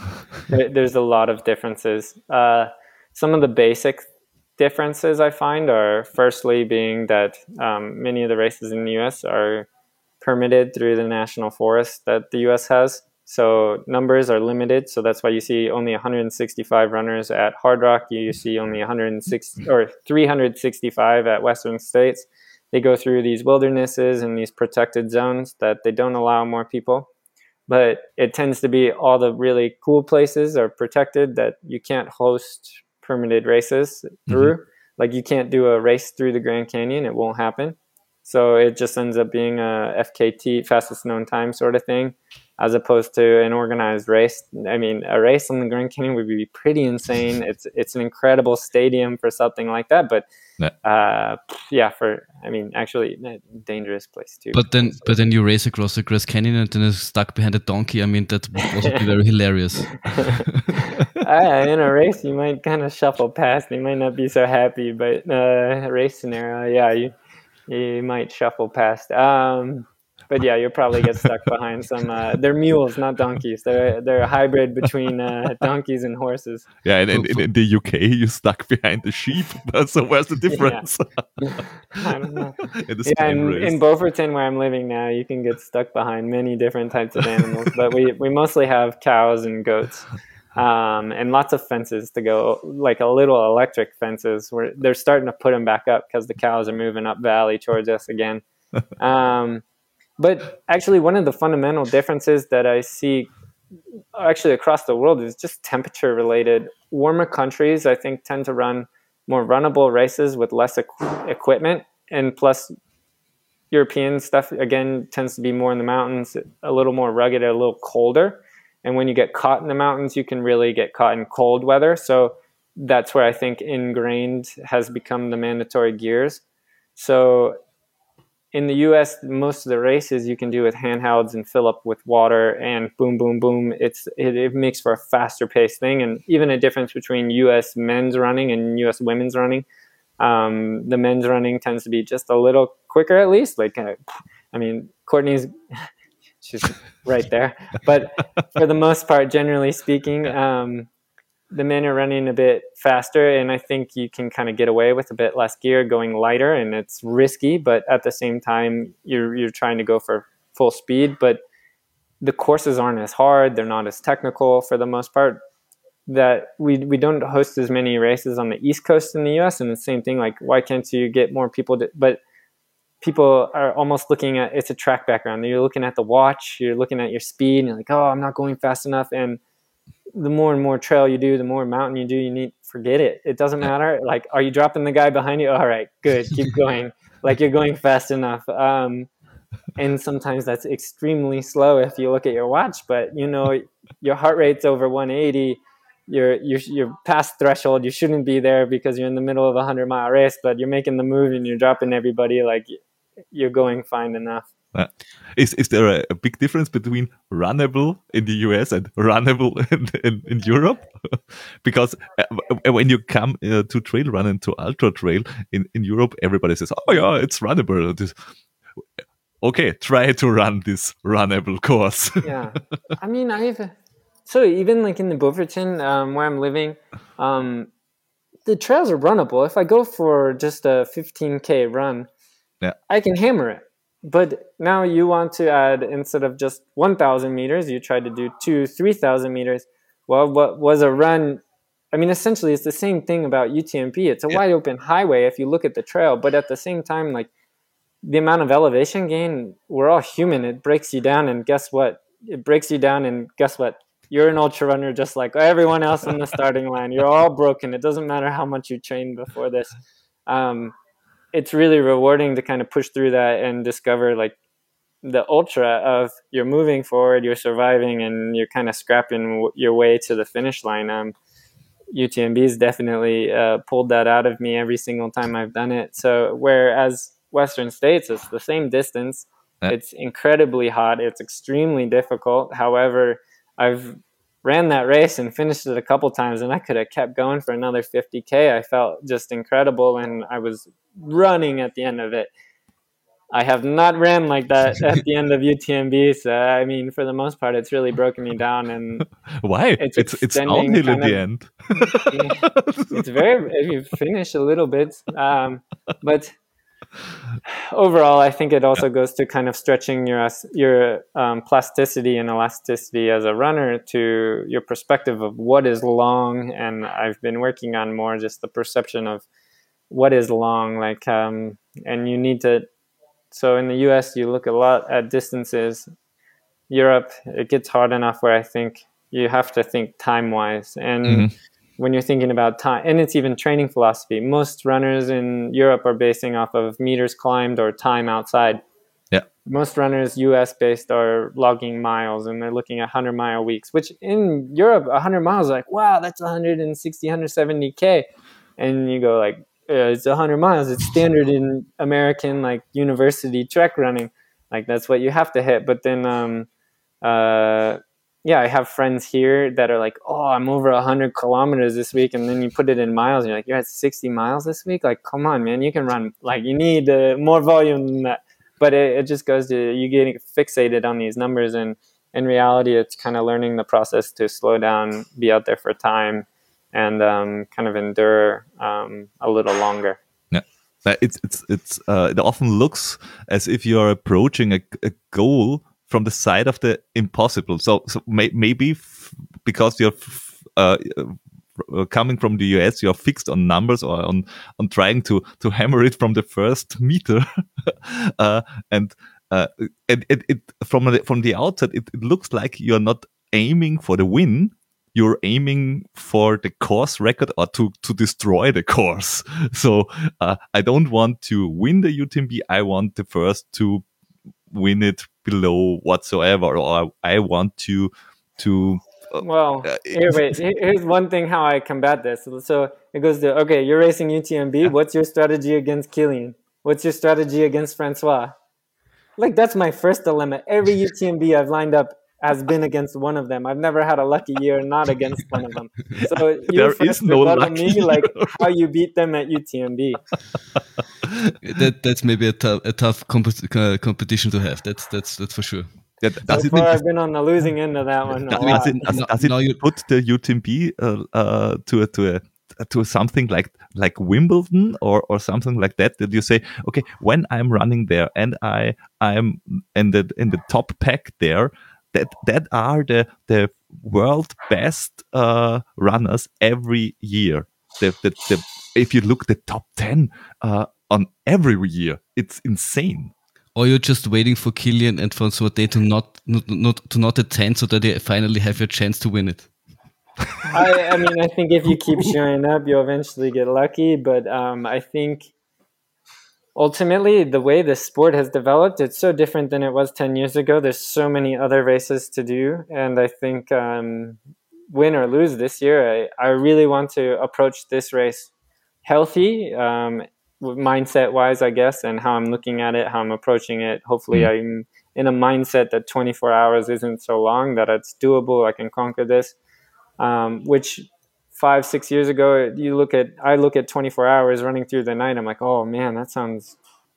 there, there's a lot of differences. Uh, some of the basic differences I find are firstly being that um, many of the races in the US are permitted through the national forest that the US has. So numbers are limited. So that's why you see only 165 runners at Hardrock. You see only 160 or 365 at Western States they go through these wildernesses and these protected zones that they don't allow more people. But it tends to be all the really cool places are protected that you can't host permitted races through. Mm-hmm. Like you can't do a race through the Grand Canyon, it won't happen. So it just ends up being a FKT, fastest known time sort of thing, as opposed to an organized race. I mean, a race on the Grand Canyon would be pretty insane. It's it's an incredible stadium for something like that, but yeah. Uh, yeah, for I mean, actually, dangerous place too. But then, but then you race across the Grand Canyon and then is stuck behind a donkey. I mean, that would be very hilarious. uh, in a race, you might kind of shuffle past. You might not be so happy, but uh, race scenario, yeah, you you might shuffle past. Um, but yeah, you'll probably get stuck behind some. Uh, they're mules, not donkeys. They're they're a hybrid between uh, donkeys and horses. Yeah, and in, in, in, the UK, you're stuck behind the sheep. so where's the difference? Yeah. I don't know. in yeah, in, in, where I'm living now, you can get stuck behind many different types of animals. but we we mostly have cows and goats. Um, and lots of fences to go, like a little electric fences. Where they're starting to put them back up because the cows are moving up valley towards us again um, but actually, one of the fundamental differences that I see actually across the world is just temperature related. Warmer countries, I think, tend to run more runnable races with less equ- equipment, and plus European stuff again tends to be more in the mountains, a little more rugged, a little colder. And when you get caught in the mountains, you can really get caught in cold weather. So that's where I think ingrained has become the mandatory gears. So in the US, most of the races you can do with handhelds and fill up with water and boom, boom, boom. It's it, it, makes for a faster paced thing, and even a difference between US men's running and US women's running. Um, the men's running tends to be just a little quicker, at least. Like, uh, I mean, Courtney's she's right there, but for the most part, generally speaking. Um, the men are running a bit faster, and I think you can kind of get away with a bit less gear going lighter, and it's risky, but at the same time, you're you're trying to go for full speed. But the courses aren't as hard; they're not as technical for the most part. That we we don't host as many races on the East Coast in the U.S. and the same thing. Like, why can't you get more people? To, but people are almost looking at it's a track background. You're looking at the watch, you're looking at your speed, and you're like, oh, I'm not going fast enough, and the more and more trail you do, the more mountain you do, you need forget it. It doesn't matter. Like, are you dropping the guy behind you? All right, good, keep going. like you're going fast enough. Um, and sometimes that's extremely slow if you look at your watch. But you know, your heart rate's over 180. You're you're you're past threshold. You shouldn't be there because you're in the middle of a hundred mile race. But you're making the move and you're dropping everybody. Like you're going fine enough. Uh, is is there a, a, big difference between runnable in the US and runnable in, in, in Europe? because uh, when you come uh, to trail running to ultra trail in, in Europe, everybody says, "Oh yeah, it's runnable." This, okay, try to run this runnable course. yeah, I mean, I've so even like in the Beaufortain um, where I'm living, um, the trails are runnable. If I go for just a 15k run, yeah. I can hammer it but now you want to add instead of just 1000 meters you try to do two 3000 meters. Well what was a run i mean essentially it's the same thing about utmb it's a yeah. wide open highway if you look at the trail but at the same time like the amount of elevation gain we're all human. It breaks you down and guess what? It breaks you down and guess what? You're an ultra runner just like everyone else on the starting line. You're all broken. It doesn't matter how much you trained before this. Um, it's really rewarding to kind of push through that and discover like the ultra of you're moving forward, you're surviving, and you're kind of scrapping your way to the finish line. Um, UTMB's definitely uh, pulled that out of me every single time I've done it. So whereas Western States, it's the same distance. It's incredibly hot. It's extremely difficult. However, I've ran that race and finished it a couple times and I could have kept going for another 50k. I felt just incredible and I was running at the end of it. I have not ran like that at the end of UTMB. So I mean, for the most part, it's really broken me down. And why? It's it's, it's downhill at the end. it's very if you finish a little bit, um, but overall, I think it also goes to kind of stretching your your um, plasticity and elasticity as a runner to your perspective of what is long. And I've been working on more just the perception of what is long, like, um, and you need to. So in the U.S., you look a lot at distances. Europe, it gets hard enough where I think you have to think time wise and. Mm-hmm when you're thinking about time and it's even training philosophy. Most runners in europe are basing off of meters climbed or time outside. Yeah. Most runners us based are logging miles and they're looking at 100 mile weeks which in europe 100 miles like wow that's 160 170k and you go like yeah, it's 100 miles. It's standard in american like university trek running. Like that's what you have to hit. But then um uh yeah, I have friends here that are like, oh, I'm over 100 kilometers this week. And then you put it in miles, and you're like, you're at 60 miles this week? Like, come on, man, you can run. Like, you need uh, more volume than that. But it, it just goes to you getting fixated on these numbers. And in reality, it's kind of learning the process to slow down, be out there for time, and um, kind of endure um, a little longer. Yeah. It's it's it's uh, it often looks as if you're approaching a, a goal from the side of the impossible. So, so may, maybe because you're uh, uh, coming from the US, you're fixed on numbers or on on trying to to hammer it from the first meter, uh, and uh, it, it, it from the, from the outset it, it looks like you're not aiming for the win. You're aiming for the course record or to, to destroy the course. So uh, I don't want to win the UTMB. I want the first to win it below whatsoever, or I want to to well, uh, here, wait. Here's one thing how I combat this. So it goes to okay, you're racing UTMB. What's your strategy against Kilian? What's your strategy against Francois? Like that's my first dilemma. Every UTMB I've lined up has been against one of them. I've never had a lucky year not against one of them. So you there is no lucky me like how you beat them at UTMB. that that's maybe a tough a tough comp- uh, competition to have. That's that's that's for sure. Yeah, does so far, I've been on the losing end of that one. Does, it, does, does it you, put the UTMB uh, uh, to a, to a to something like like Wimbledon or or something like that that you say okay when I'm running there and I I'm in the in the top pack there that that are the the world best uh, runners every year the, the, the, if you look the top 10 uh, on every year it's insane or you're just waiting for Kilian and Francois to not, not, not to not attend so that they finally have your chance to win it. I, I, mean, I think if you keep showing up, you'll eventually get lucky. But um, I think ultimately, the way this sport has developed, it's so different than it was 10 years ago. There's so many other races to do. And I think um, win or lose this year, I, I really want to approach this race healthy um, mindset wise, I guess, and how I'm looking at it, how I'm approaching it. Hopefully, mm. I'm in a mindset that 24 hours isn't so long, that it's doable. I can conquer this. Um, which five, six years ago, you look at, I look at 24 hours running through the night. I'm like, oh man, that sounds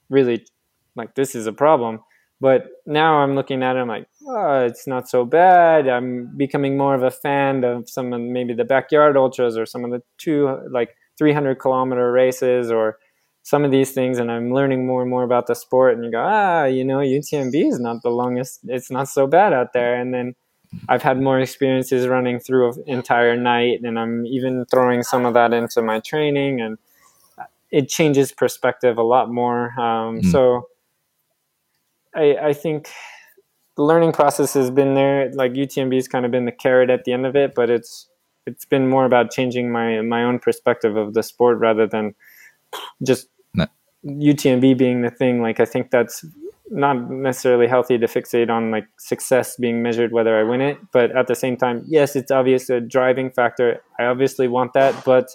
really like this is a problem. But now I'm looking at it, I'm like, oh, it's not so bad. I'm becoming more of a fan of some of maybe the backyard ultras or some of the two, like 300 kilometer races or some of these things and I'm learning more and more about the sport and you go, ah, you know, UTMB is not the longest, it's not so bad out there. And then I've had more experiences running through an entire night and I'm even throwing some of that into my training and it changes perspective a lot more. Um, mm. So I, I think the learning process has been there. Like UTMB has kind of been the carrot at the end of it, but it's, it's been more about changing my, my own perspective of the sport rather than just UTMB being the thing, like I think that's not necessarily healthy to fixate on like success being measured whether I win it, but at the same time, yes, it's obvious a driving factor. I obviously want that, but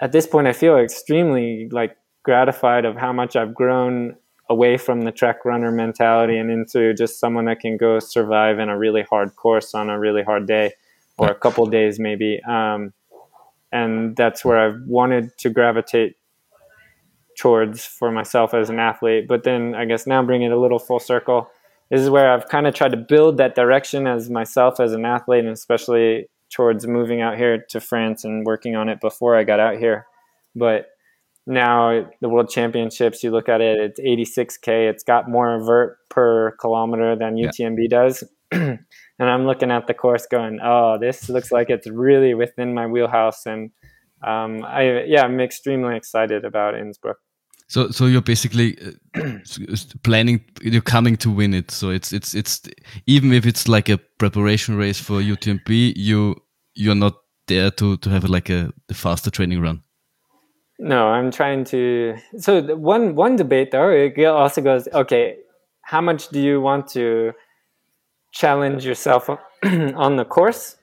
at this point, I feel extremely like gratified of how much I've grown away from the track runner mentality and into just someone that can go survive in a really hard course on a really hard day or a couple days maybe. Um, and that's where I've wanted to gravitate towards for myself as an athlete. But then I guess now bring it a little full circle. This is where I've kind of tried to build that direction as myself as an athlete, and especially towards moving out here to France and working on it before I got out here. But now the World Championships, you look at it, it's 86k. It's got more vert per kilometer than UTMB does. and I'm looking at the course, going, "Oh, this looks like it's really within my wheelhouse." And um, I, yeah, I'm extremely excited about Innsbruck. So, so you're basically uh, planning, you're coming to win it. So it's, it's, it's, even if it's like a preparation race for UTMB, you, you're not there to, to have like a the faster training run. No, I'm trying to. So one, one debate though, it also goes, okay, how much do you want to challenge yourself on the course?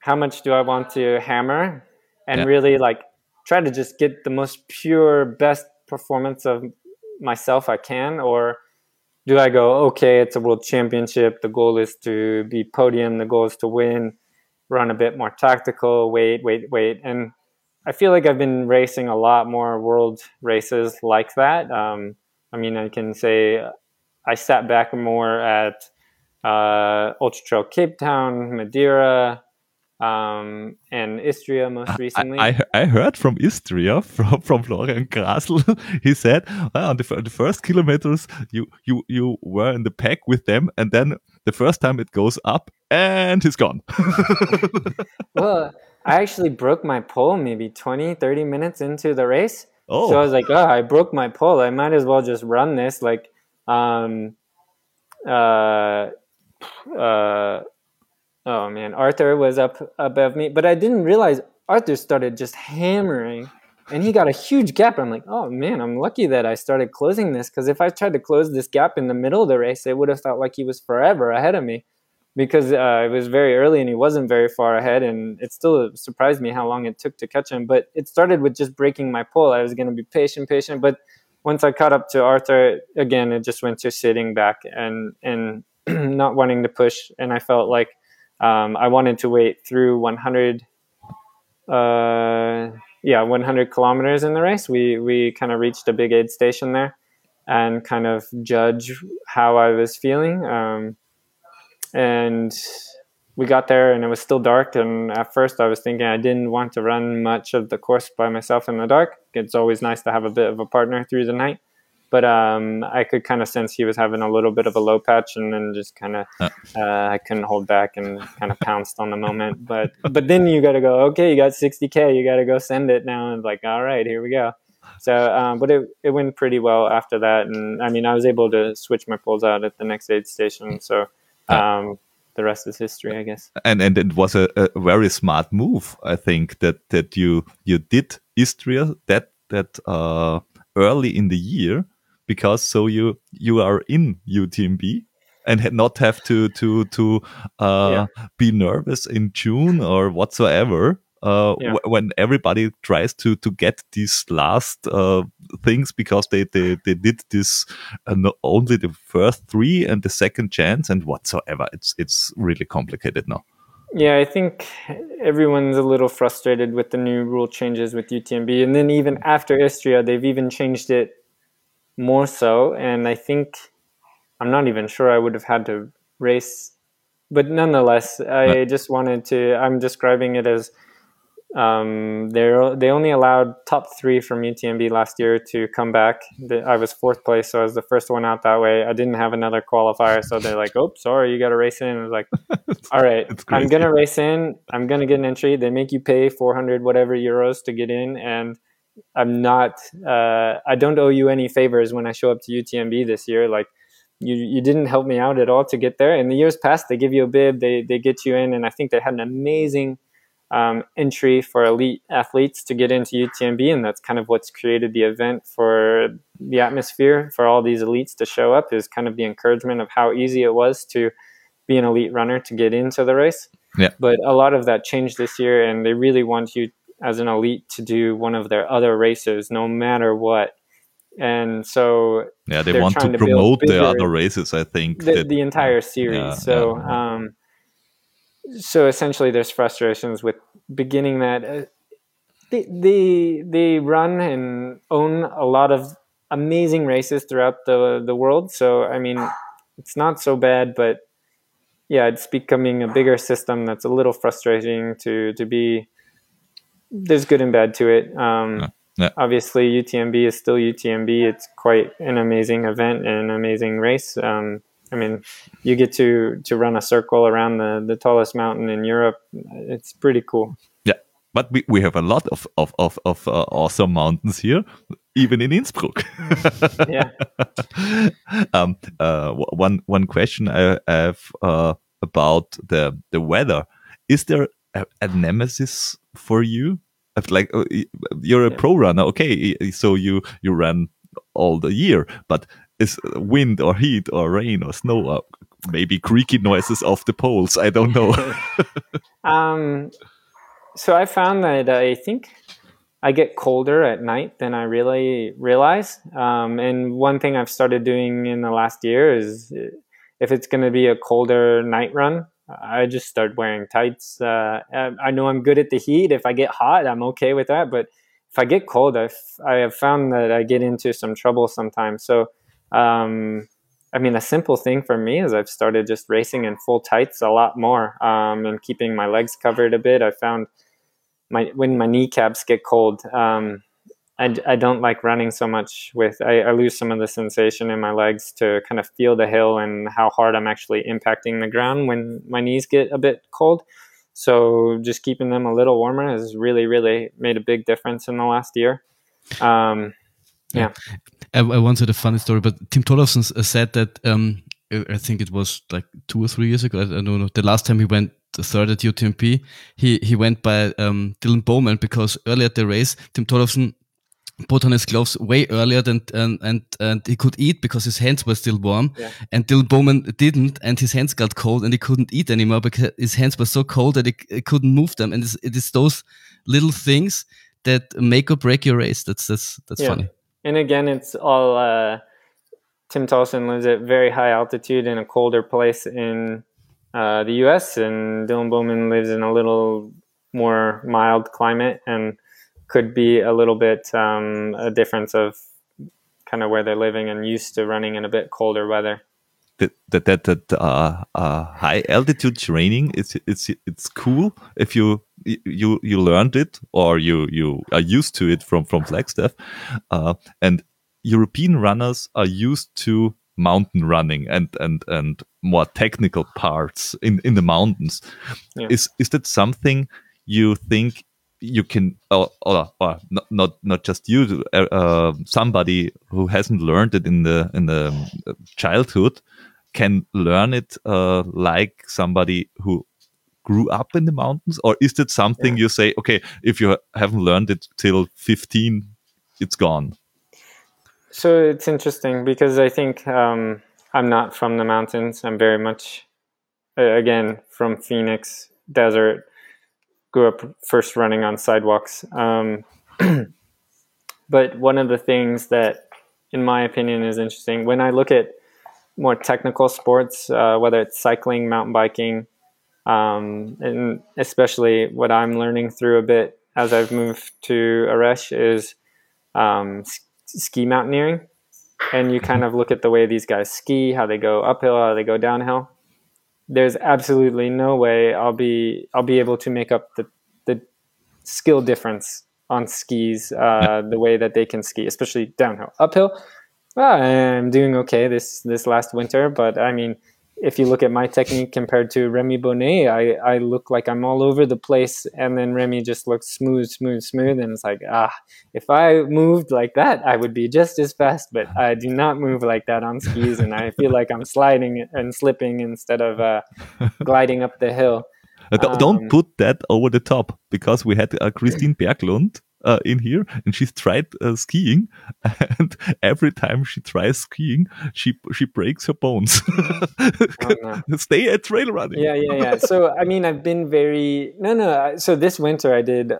How much do I want to hammer and yeah. really like try to just get the most pure, best performance of myself I can, or do I go, okay, it's a world championship. The goal is to be podium. The goal is to win. Run a bit more tactical. Wait, wait, wait. And I feel like I've been racing a lot more world races like that. Um, I mean, I can say I sat back more at uh, Ultra Trail Cape Town, Madeira, um, and Istria most recently. I, I, I, heard from Istria from, from Florian Grasl. he said well, on the, the first kilometers you, you you were in the pack with them, and then the first time it goes up and he's gone. well, I actually broke my pole maybe 20, 30 minutes into the race. Oh, So I was like, oh, I broke my pole. I might as well just run this. Like, um, uh, uh, oh man, Arthur was up above me, but I didn't realize Arthur started just hammering and he got a huge gap. I'm like, oh man, I'm lucky that I started closing this because if I tried to close this gap in the middle of the race, it would have felt like he was forever ahead of me because uh, it was very early and he wasn't very far ahead. And it still surprised me how long it took to catch him. But it started with just breaking my pole. I was going to be patient, patient. But once I caught up to Arthur, again, it just went to sitting back and, and not wanting to push. And I felt like um, I wanted to wait through 100. Uh, yeah, 100 kilometers in the race. We we kind of reached a big aid station there, and kind of judge how I was feeling. Um, and we got there, and it was still dark. And at first, I was thinking I didn't want to run much of the course by myself in the dark. It's always nice to have a bit of a partner through the night. But um, I could kind of sense he was having a little bit of a low patch, and then just kind of Uh. uh, I couldn't hold back and kind of pounced on the moment. But but then you got to go. Okay, you got 60k. You got to go send it now. And like, all right, here we go. So, um, but it it went pretty well after that. And I mean, I was able to switch my poles out at the next aid station. So um, the rest is history, I guess. and and it was a, a very smart move, I think that that you you did Istria that that uh, early in the year because so you you are in UTMB and had not have to to to uh, Yeah. be nervous in June or whatsoever. Uh, Yeah. wh- when everybody tries to to get these last uh, things because they they, they did this uh, not only the first three and the second chance and whatsoever it's it's really complicated now Yeah, I think everyone's a little frustrated with the new rule changes with UTMB. And then even after Istria, they've even changed it more so. And I think I'm not even sure I would have had to race. But nonetheless, I just wanted to, I'm describing it as um, they're, they only allowed top three from UTMB last year to come back. The, I was fourth place, so I was the first one out that way. I didn't have another qualifier, so they're like, "Oh, sorry, you got to race in." I was like, "All right, I'm gonna race in. I'm gonna get an entry. They make you pay 400 whatever euros to get in, and I'm not. Uh, I don't owe you any favors when I show up to UTMB this year. Like." You, you didn't help me out at all to get there. In the years past, they give you a bib, they, they get you in, and I think they had an amazing um, entry for elite athletes to get into UTMB, and that's kind of what's created the event for the atmosphere for all these elites to show up. Is kind of the encouragement of how easy it was to be an elite runner to get into the race. Yeah. But a lot of that changed this year, and they really want you as an elite to do one of their other races, no matter what. And so yeah they want to trying to build promote the other races i think the, that- the entire series. Yeah, so, yeah. um, so essentially, there's frustrations with beginning that. Uh, they, they they run and own a lot of amazing races throughout the the world. So I mean, it's not so bad, but yeah, it's becoming a bigger system that's a little frustrating to to be. There's good and bad to it. Um, Yeah. Yeah. Obviously, UTMB is still UTMB. It's quite an amazing event and an amazing race. Um, I mean, you get to to run a circle around the the tallest mountain in Europe. It's pretty cool. yeah but we, we have a lot of of of, of uh, awesome mountains here even in innsbruck Yeah. um, uh, w- one one question I have uh, about the the weather. Is there a, a nemesis for you? Like uh, you're a Yeah. pro runner, okay? So you you run all the year, but is wind or heat or rain or snow or maybe creaky noises off the poles? I don't know. Um, so I found that I think I get colder at night than I really realize. Um, and one thing I've started doing in the last year is if it's going to be a colder night run, I just start wearing tights. Uh, I know I'm good at the heat. If I get hot, I'm okay with that. But if I get cold, I've, I have found that I get into some trouble sometimes. So, um, I mean, a simple thing for me is I've started just racing in full tights a lot more um, and keeping my legs covered a bit. I found my when my kneecaps get cold, um, I, I don't like running so much with. I, I lose some of the sensation in my legs to kind of feel the hill and how hard I'm actually impacting the ground when my knees get a bit cold. So just keeping them a little warmer has really, really made a big difference in the last year. Um, yeah. I, I once had a funny story, but Tim Tollefson said that um, I think it was like two or three years ago. I don't know. The last time he went third at UTMB, he he went by um, Dylan Bowman because earlier at the race, Tim Tollefson put on his gloves way earlier than and and, and he could eat because his hands were still warm. Yeah. and Dylan Bowman didn't and his hands got cold and he couldn't eat anymore because his hands were so cold that he, he couldn't move them. And it's, it is those little things that make or break your race. That's that's that's yeah. funny. And again it's all uh, Tim Tollefson lives at very high altitude in a colder place in uh, the US and Dylan Bowman lives in a little more mild climate. And could be a little bit um, a difference of kind of where they're living and used to running in a bit colder weather. That that that, that uh, uh, high altitude training it's it's it's cool if you you you learned it or you you are used to it from from Flagstaff, uh, and European runners are used to mountain running and and and more technical parts in in the mountains. Yeah. Is is that something you think you can or, or, or not, not not just you uh, uh, somebody who hasn't learned it in the in the um, childhood can learn it uh, like somebody who grew up in the mountains? Or is it something yeah. you say okay if you haven't learned it till 15 it's gone so it's interesting because i think um, i'm not from the mountains. I'm very much again from phoenix desert grew up first running on sidewalks. Um, but one of the things that, in my opinion, is interesting when I look at more technical sports, uh, whether it's cycling, mountain biking, um, and especially what I'm learning through a bit as I've moved to Arêches is um, ski mountaineering. And you kind of look at the way these guys ski, how they go uphill, how they go downhill there's absolutely no way I'll be I'll be able to make up the the skill difference on skis uh, the way that they can ski, especially downhill. Uphill, well, I'm doing okay this this last winter, but I mean, if you look at my technique compared to Remy Bonnet, I, I look like I'm all over the place, and then Remy just looks smooth, smooth, smooth, and it's like ah, if I moved like that, I would be just as fast, but I do not move like that on skis, and I feel like I'm sliding and slipping instead of uh, gliding up the hill. Uh, don't um, put that over the top because we had uh, Christine Berglund uh, in here, and she's tried uh, skiing, and every time she tries skiing, she she breaks her bones. oh, no. Stay at trail running. Yeah, yeah, yeah. So I mean, I've been very no, no. So this winter, I did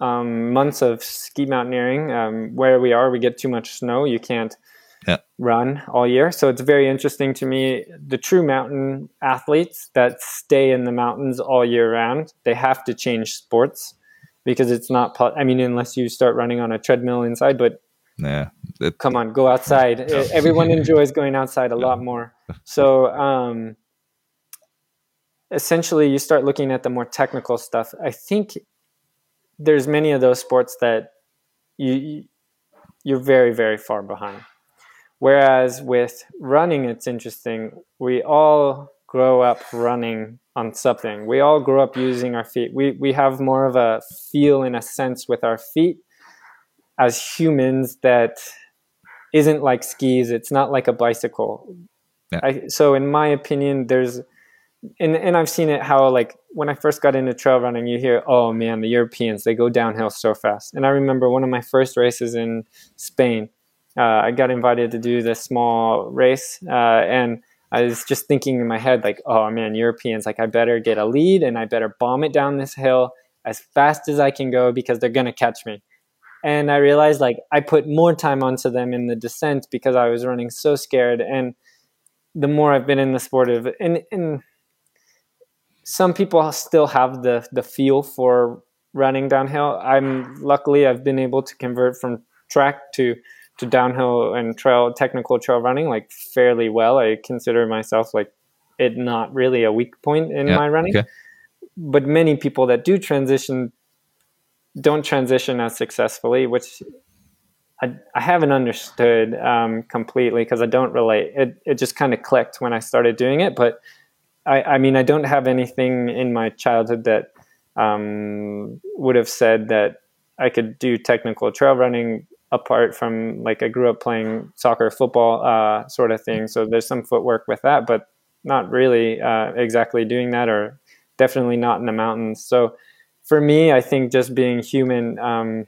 um, months of ski mountaineering. Um, where we are, we get too much snow. You can't yeah. run all year. So it's very interesting to me. The true mountain athletes that stay in the mountains all year round, they have to change sports because it's not. I mean, unless you start running on a treadmill inside, but yeah, it, come on, go outside. Everyone enjoys going outside a lot more. So um, essentially, you start looking at the more technical stuff. I think there's many of those sports that you you're very very far behind. Whereas with running, it's interesting. We all grow up running on something. We all grow up using our feet. We we have more of a feel in a sense with our feet as humans that isn't like skis. It's not like a bicycle. Yeah. I, so in my opinion, there's and and I've seen it how like when I first got into trail running, you hear, oh man, the Europeans they go downhill so fast. And I remember one of my first races in Spain. Uh, I got invited to do this small race, uh, and I was just thinking in my head, like, oh man, Europeans, like, I better get a lead and I better bomb it down this hill as fast as I can go because they're going to catch me. And I realized, like, I put more time onto them in the descent because I was running so scared. And the more I've been in the sport of, and, and some people still have the, the feel for running downhill. I'm luckily, I've been able to convert from track to to downhill and trail technical trail running like fairly well. I consider myself like it not really a weak point in yeah, my running. Okay. But many people that do transition don't transition as successfully, which I, I haven't understood um, completely because I don't relate. It, it just kind of clicked when I started doing it. But I, I mean, I don't have anything in my childhood that um, would have said that I could do technical trail running apart from like I grew up playing soccer, football, uh, sort of thing. So there's some footwork with that, but not really uh, exactly doing that, or definitely not in the mountains. So for me, I think just being human, um,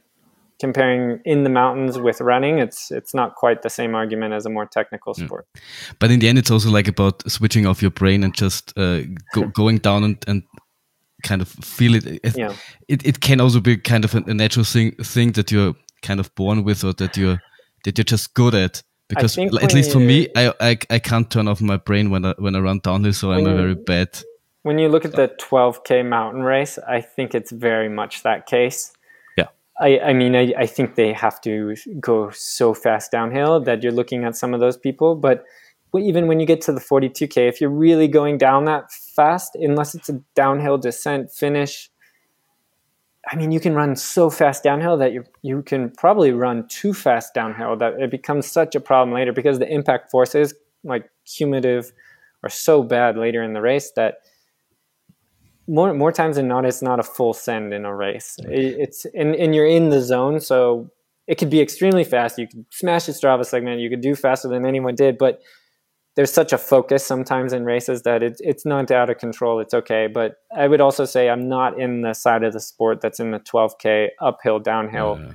comparing in the mountains with running, it's it's not quite the same argument as a more technical hmm. sport. But in the end, it's also like about switching off your brain and just uh, go, going down and, and kind of feel it. It, yeah. it. it can also be kind of a, a natural thing thing that you're kind of born with or that you're that you're just good at? Because at least for me I, I I can't turn off my brain when I when I run downhill so I'm a very bad when you look at the 12k mountain race I think it's very much that case. Yeah. I, I mean I, I think they have to go so fast downhill that you're looking at some of those people but even when you get to the 42k if you're really going down that fast unless it's a downhill descent finish I mean, you can run so fast downhill that you you can probably run too fast downhill that it becomes such a problem later because the impact forces, like cumulative, are so bad later in the race that more more times than not, it's not a full send in a race. It, it's and, and you're in the zone, so it could be extremely fast. You could smash the Strava segment. You could do faster than anyone did, but there's such a focus sometimes in races that it, it's not out of control. It's okay. But I would also say I'm not in the side of the sport that's in the 12K uphill, downhill, yeah.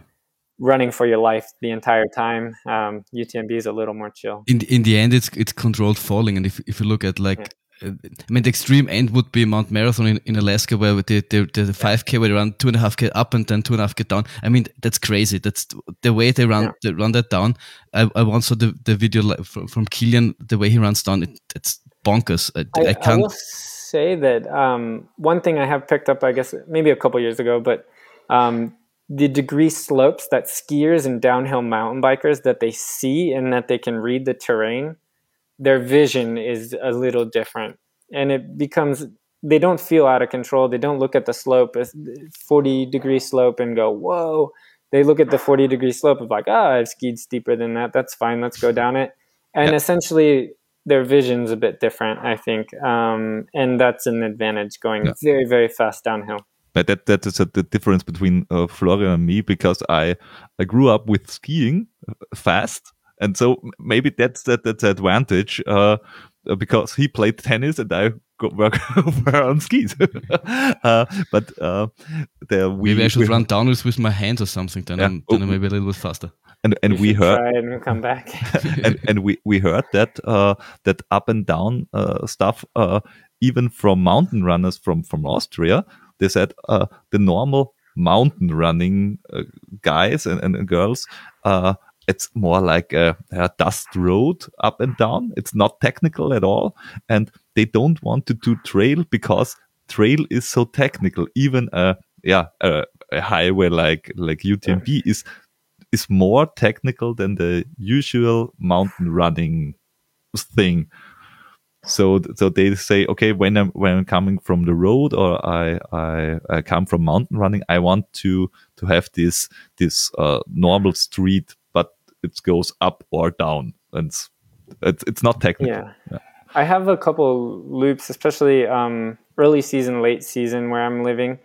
running for your life the entire time. Um, UTMB is a little more chill. In the, in the end, it's it's controlled falling. And if, if you look at like yeah. I mean, the extreme end would be Mount Marathon in, in Alaska, where the the, the, 5K where they run two and a half K up and then two and a half K down. I mean, that's crazy. That's the way they run yeah. they run that down. I, I once saw the, the video from, from Kilian, the way he runs down. It, it's bonkers. I, I, I can't. I will say that um, one thing I have picked up, I guess, maybe a couple years ago, but um, the degree slopes that skiers and downhill mountain bikers that they see and that they can read the terrain their vision is a little different. And it becomes they don't feel out of control. They don't look at the slope as 40 degree slope and go whoa. They look at the 40 degree slope of like ah oh, i've skied steeper than that. That's fine. Let's go down it. And essentially their vision's a bit different i think. Um, and that's an advantage going very very fast downhill. But that that is a, the difference between uh, Florian and me because I I grew up with skiing uh, fast and so maybe that's that that's the advantage uh, because he played tennis and I work on skis. uh, but uh, there we maybe I should we, run downwards with my hands or something. Then yeah. I'm, then I'm maybe a little bit faster. And and we heard try and come back. and and we we heard that uh, that up and down uh, stuff uh, even from mountain runners from from Austria. They said uh, the normal mountain running uh, guys and, and, girls uh, it's more like a, a, dust road up and down. It's not technical at all. And they don't want to do trail because trail is so technical. Even a, yeah, a, a highway like, like UTMB is, is more technical than the usual mountain running thing. So, so they say, okay, when I'm, when I'm coming from the road or I, I, I come from mountain running, I want to, to have this, this, uh, normal street it goes up or down, and it's it's, it's not technical. Yeah. yeah. I have a couple loops, especially um, early season, late season, where I'm living.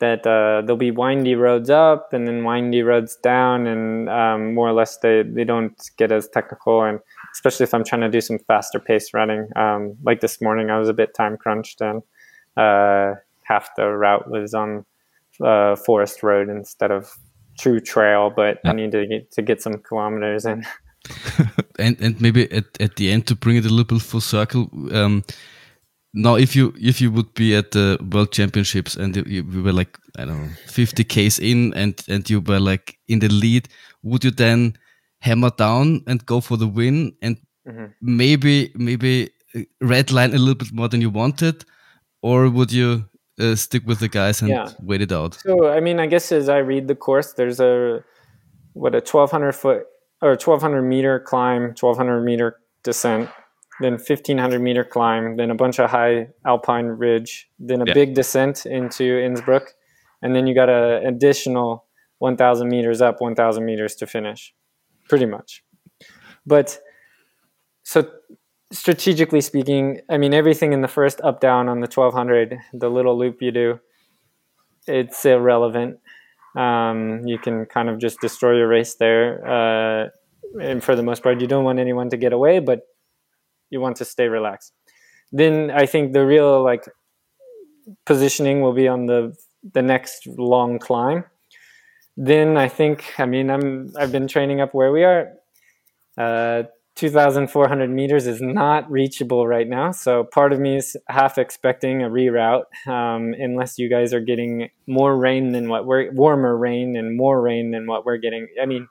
That uh, there'll be windy roads up and then windy roads down, and um, more or less they, they don't get as technical. And especially if I'm trying to do some faster pace running, um, like this morning, I was a bit time crunched, and uh, half the route was on uh, forest road instead of true trail, but yeah. I need to get to get some kilometers in. and and maybe at, at the end to bring it a little bit full circle. Um, now, if you if you would be at the World Championships and you, you were like I don't know fifty k's in and and you were like in the lead, would you then hammer down and go for the win and mm -hmm. maybe maybe red line a little bit more than you wanted, or would you uh, stick with the guys and yeah. wait it out. So, I mean, I guess as I read the course, there's a what a 1200 foot or 1200 meter climb, 1200 meter descent, then 1500 meter climb, then a bunch of high alpine ridge, then a yeah. big descent into Innsbruck, and then you got an additional 1000 meters up, 1000 meters to finish, pretty much. But so strategically speaking, I mean, everything in the first up down on the 1200, the little loop you do, it's irrelevant. Um, you can kind of just destroy your race there. Uh, and for the most part, you don't want anyone to get away, but you want to stay relaxed. Then I think the real like positioning will be on the the next long climb. Then I think I mean I'm I've been training up where we are. Uh, 2,400 meters is not reachable right now. So part of me is half expecting a reroute, um, unless you guys are getting more rain than what we're warmer rain and more rain than what we're getting. I mean,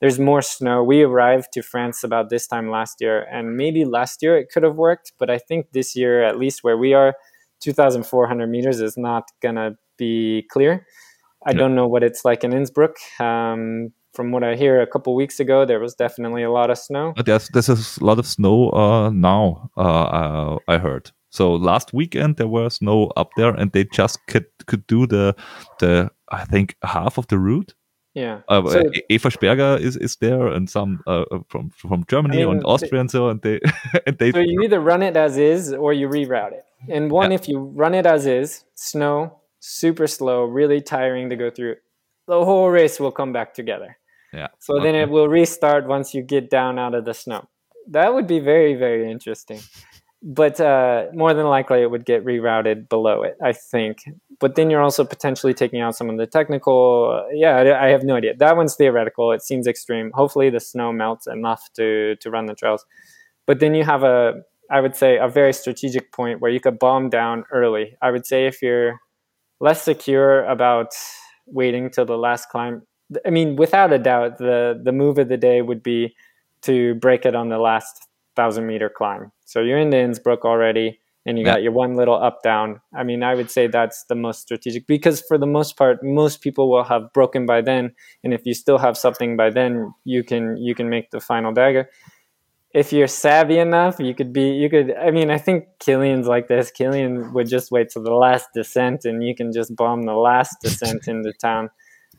there's more snow. We arrived to France about this time last year, and maybe last year it could have worked, but I think this year, at least where we are, 2,400 meters is not gonna be clear. I don't know what it's like in Innsbruck. Um, from what I hear, a couple weeks ago there was definitely a lot of snow. There's there's a lot of snow uh, now. Uh, I heard. So last weekend there was snow up there, and they just could could do the the I think half of the route. Yeah. Uh, so, Eva Sperger is, is there, and some uh, from from Germany I mean, and Austria and so, and they and they. So you either run it as is or you reroute it. And one, yeah. if you run it as is, snow, super slow, really tiring to go through. The whole race will come back together. Yeah. So okay. then it will restart once you get down out of the snow. That would be very, very interesting. But uh, more than likely, it would get rerouted below it, I think. But then you're also potentially taking out some of the technical. Uh, yeah, I have no idea. That one's theoretical. It seems extreme. Hopefully, the snow melts enough to to run the trails. But then you have a, I would say, a very strategic point where you could bomb down early. I would say if you're less secure about waiting till the last climb, I mean, without a doubt, the the move of the day would be to break it on the last thousand meter climb. So you're in the Innsbruck already, and you yeah. got your one little up down. I mean, I would say that's the most strategic because for the most part, most people will have broken by then, and if you still have something by then, you can you can make the final dagger. If you're savvy enough, you could be you could. I mean, I think Kilian's like this. Kilian would just wait till the last descent, and you can just bomb the last descent into town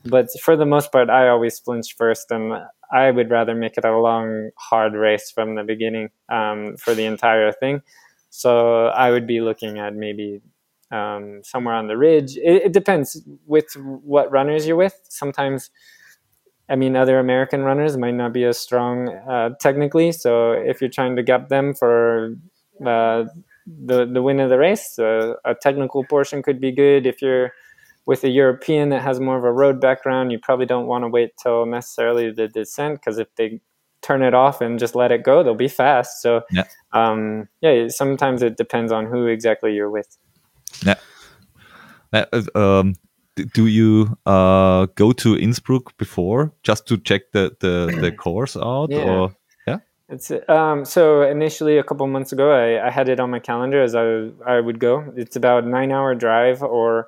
but for the most part, I always flinch first, and I would rather make it a long, hard race from the beginning um, for the entire thing. So I would be looking at maybe um, somewhere on the ridge. It, it, depends with what runners you're with. Sometimes, I mean, other American runners might not be as strong uh, technically. So if you're trying to gap them for uh, the the win of the race, uh, a technical portion could be good. If you're with a European that has more of a road background, you probably don't want to wait till necessarily the descent because if they turn it off and just let it go, they'll be fast. So, yeah, um, yeah sometimes it depends on who exactly you're with. Yeah. Uh, um, do you uh, go to Innsbruck before just to check the, the, the course out? Yeah. Or? Yeah. It's um, so initially a couple months ago, I, I had it on my calendar as I I would go. It's about nine hour drive or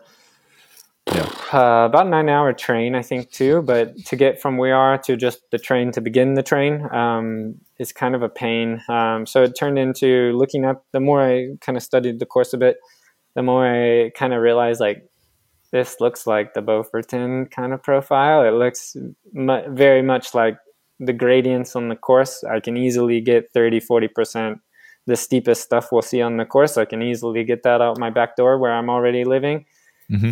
yeah. Uh, about nine hour train, I think, too. But to get from where we are to just the train to begin the train um, is kind of a pain. Um, so it turned into looking up. The more I kind of studied the course a bit, the more I kind of realized like this looks like the Beaufortain kind of profile. It looks mu- very much like the gradients on the course. I can easily get 30, 40%. The steepest stuff we'll see on the course, I can easily get that out my back door where I'm already living. Mm-hmm.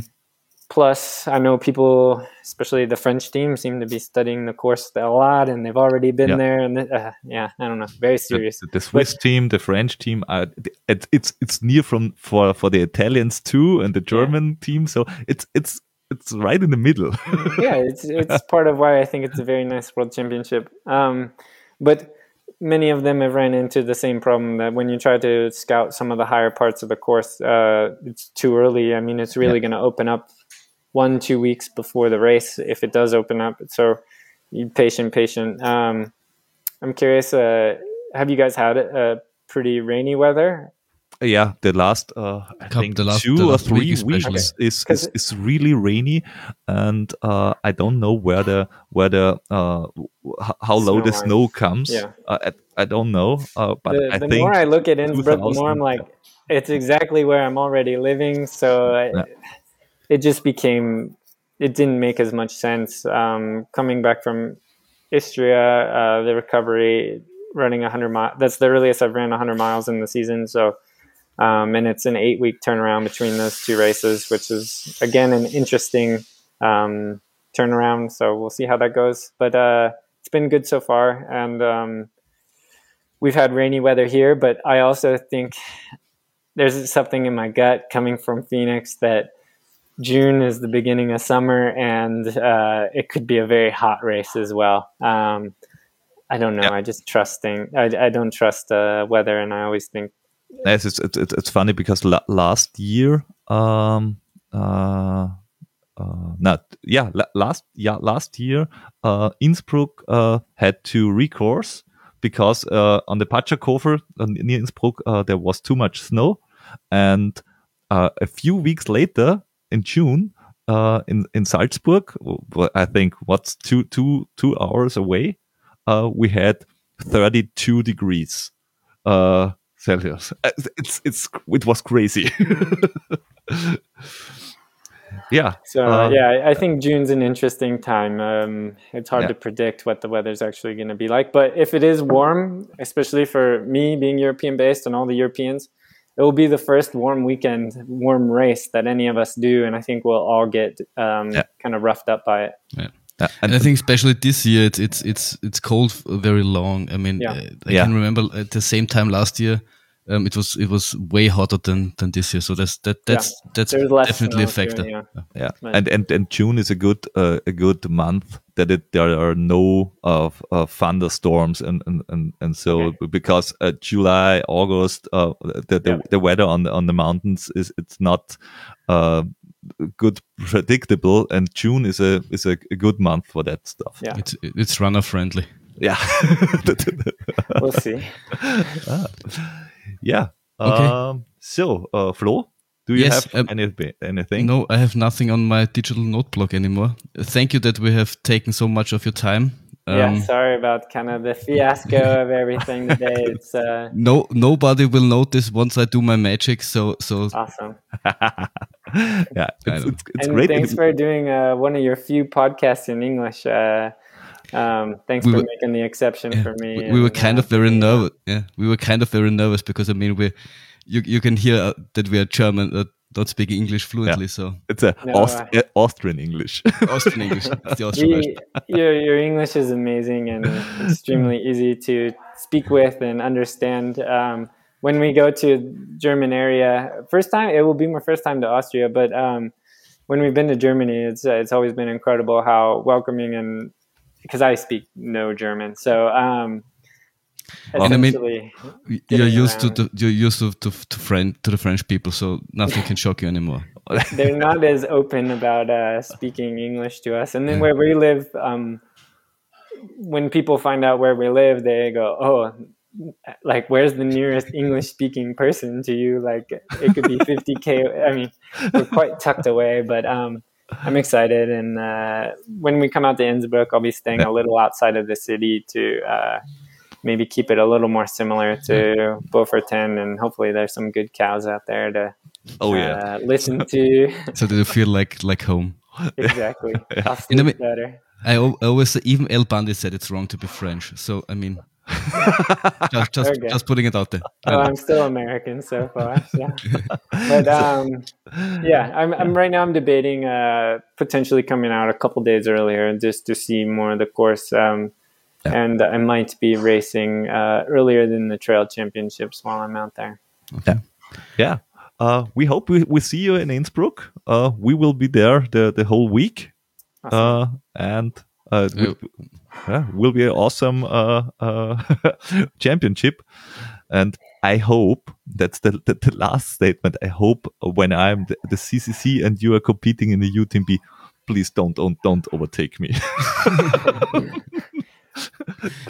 Plus, I know people, especially the French team, seem to be studying the course a lot, and they've already been yeah. there. And uh, yeah, I don't know, very serious. The, the Swiss but, team, the French team, uh, it, it's it's near from for for the Italians too, and the German yeah. team. So it's it's it's right in the middle. yeah, it's it's part of why I think it's a very nice world championship. Um, but many of them have ran into the same problem that when you try to scout some of the higher parts of the course, uh, it's too early. I mean, it's really yeah. going to open up one two weeks before the race if it does open up. So, patient, patient. Um, I'm curious. Uh, have you guys had a pretty rainy weather? Yeah, the last uh, I think last, two or three week weeks is, is, is really rainy, and uh, I don't know where the where the uh, how low the snow comes. Yeah. Uh, I, I don't know, uh, but the, I the think more I look at Innsbruck, the more I'm like, it's exactly where I'm already living. So yeah it just became it didn't make as much sense um, coming back from Istria, uh, the recovery running 100 miles. That's the earliest I've ran 100 miles in the season. So Um, and it's an eight week turnaround between those two races, which is again an interesting um, turnaround. So we'll see how that goes. But uh, it's been good so far, and um, we've had rainy weather here. But I also think there's something in my gut coming from Phoenix that June is the beginning of summer, and uh, it could be a very hot race as well. Um, I don't know. I just trusting. I, I don't trust uh, weather, and I always think Yes, it's it's, it's funny because la last year, um, uh, uh, not yeah, la last yeah last year, uh, Innsbruck uh, had to recourse because uh, on the Patscherkofel uh, near Innsbruck uh, there was too much snow, and uh, a few weeks later in June. Uh, in in Salzburg, I think what's two two two hours away, uh, we had 32 degrees. Uh, Celsius. Uh, it's it's it was crazy. yeah. So uh, yeah, I think June's an interesting time. Um, it's hard yeah. to predict what the weather's actually going to be like, but if it is warm, especially for me being European based and all the Europeans, it will be the first warm weekend, warm race that any of us do, and I think we'll all get um, yeah. kind of roughed up by it. Yeah. Uh, and I think especially this year, it's it's it's it's cold very long. I mean, yeah. uh, I yeah. can remember at the same time last year, um, it was it was way hotter than than this year. So that's that that's yeah. that's definitely a factor. June, yeah, yeah. and and and June is a good uh, a good month that it, there are no of uh, thunderstorms and and and, and so okay. because uh, July August uh, the the, the, weather on the on the mountains is it's not uh, good predictable and june is a is a, a, good month for that stuff. Yeah. It's it's runner friendly. Yeah. We'll see. Ah. yeah. Okay. Um, so uh, flo do you yes, have um, any, anything no i have nothing on my digital note block anymore thank you that we have taken so much of your time um, yeah, sorry about kind of the fiasco of everything today. It's uh, no nobody will notice once I do my magic. So so awesome. yeah, it's, it's, it's and great. Thanks for doing uh, one of your few podcasts in English. Uh, um, thanks we for were, making the exception yeah, for me. We, we were kind of very nervous. Yeah, we were kind of very nervous because I mean we, you you can hear uh, that we are German. Uh, not speaking English fluently, yeah. so it's a no, Aust- uh, Austrian English. Austrian English, the Austrian we, your your English is amazing and extremely easy to speak with and understand. Um, when we go to German area, first time it will be my first time to Austria, but um, when we've been to Germany, it's uh, it's always been incredible how welcoming and because I speak no German, so um, and I mean, you're used to the, you're used to to, to, French, to the French people, so nothing can shock you anymore. They're not as open about uh, speaking English to us, and then yeah. where we live, um, when people find out where we live, they go, "Oh, like where's the nearest english speaking person to you? Like it could be 50k i mean we're quite tucked away but um i'm excited. And uh, when we come out to innsbruck i'll be staying a little outside of the city to uh, maybe keep it a little more similar to Beaufortain and hopefully there's some good cows out there to oh yeah uh, listen to so they feel like like home exactly yeah. you know, better I always even El Bandi said it's wrong to be French so I mean just just, okay. just putting it out there. Oh, I'm still American so far. Yeah, but um, yeah, I'm, I'm right now. I'm debating uh, potentially coming out a couple days earlier just to see more of the course. Um, yeah. and I might be racing uh, earlier than the Trail Championships while I'm out there. Okay. Yeah. Uh, we hope we, we see you in Innsbruck. Uh, we will be there the, the whole week. Awesome. Uh, and uh, will, yeah, will be an awesome uh, uh, championship. And I hope that's the, the, the, last statement. I hope when I'm the, the, CCC and you are competing in the UTMB, please don't don't don't overtake me.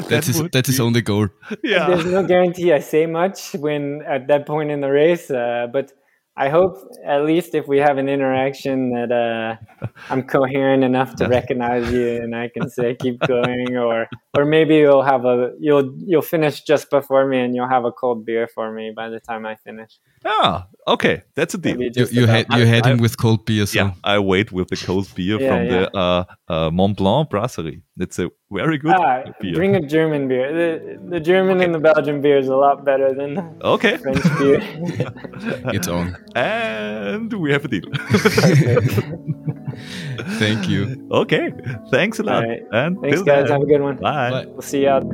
that's his that's his only goal. Yeah. There's no guarantee I say much when at that point in the race, uh, but I hope at least if we have an interaction that uh, I'm coherent enough to recognize you and I can say keep going or or maybe you'll have a you'll you'll finish just before me, and you'll have a cold beer for me by the time I finish. Ah, okay, that's a deal. You, just you, about- had, you had I- him with cold beer, so Yeah, I wait with the cold beer Yeah, from yeah. the uh, uh, Mont Blanc Brasserie. It's a very good Ah, beer. bring a German beer. The, the German and the Belgian beer is a lot better than the okay, French beer. it's on. and we have a deal. Thank you. okay, thanks a lot, All right. and Thanks, guys. then, Have a good one. bye. Bye. We'll see you out.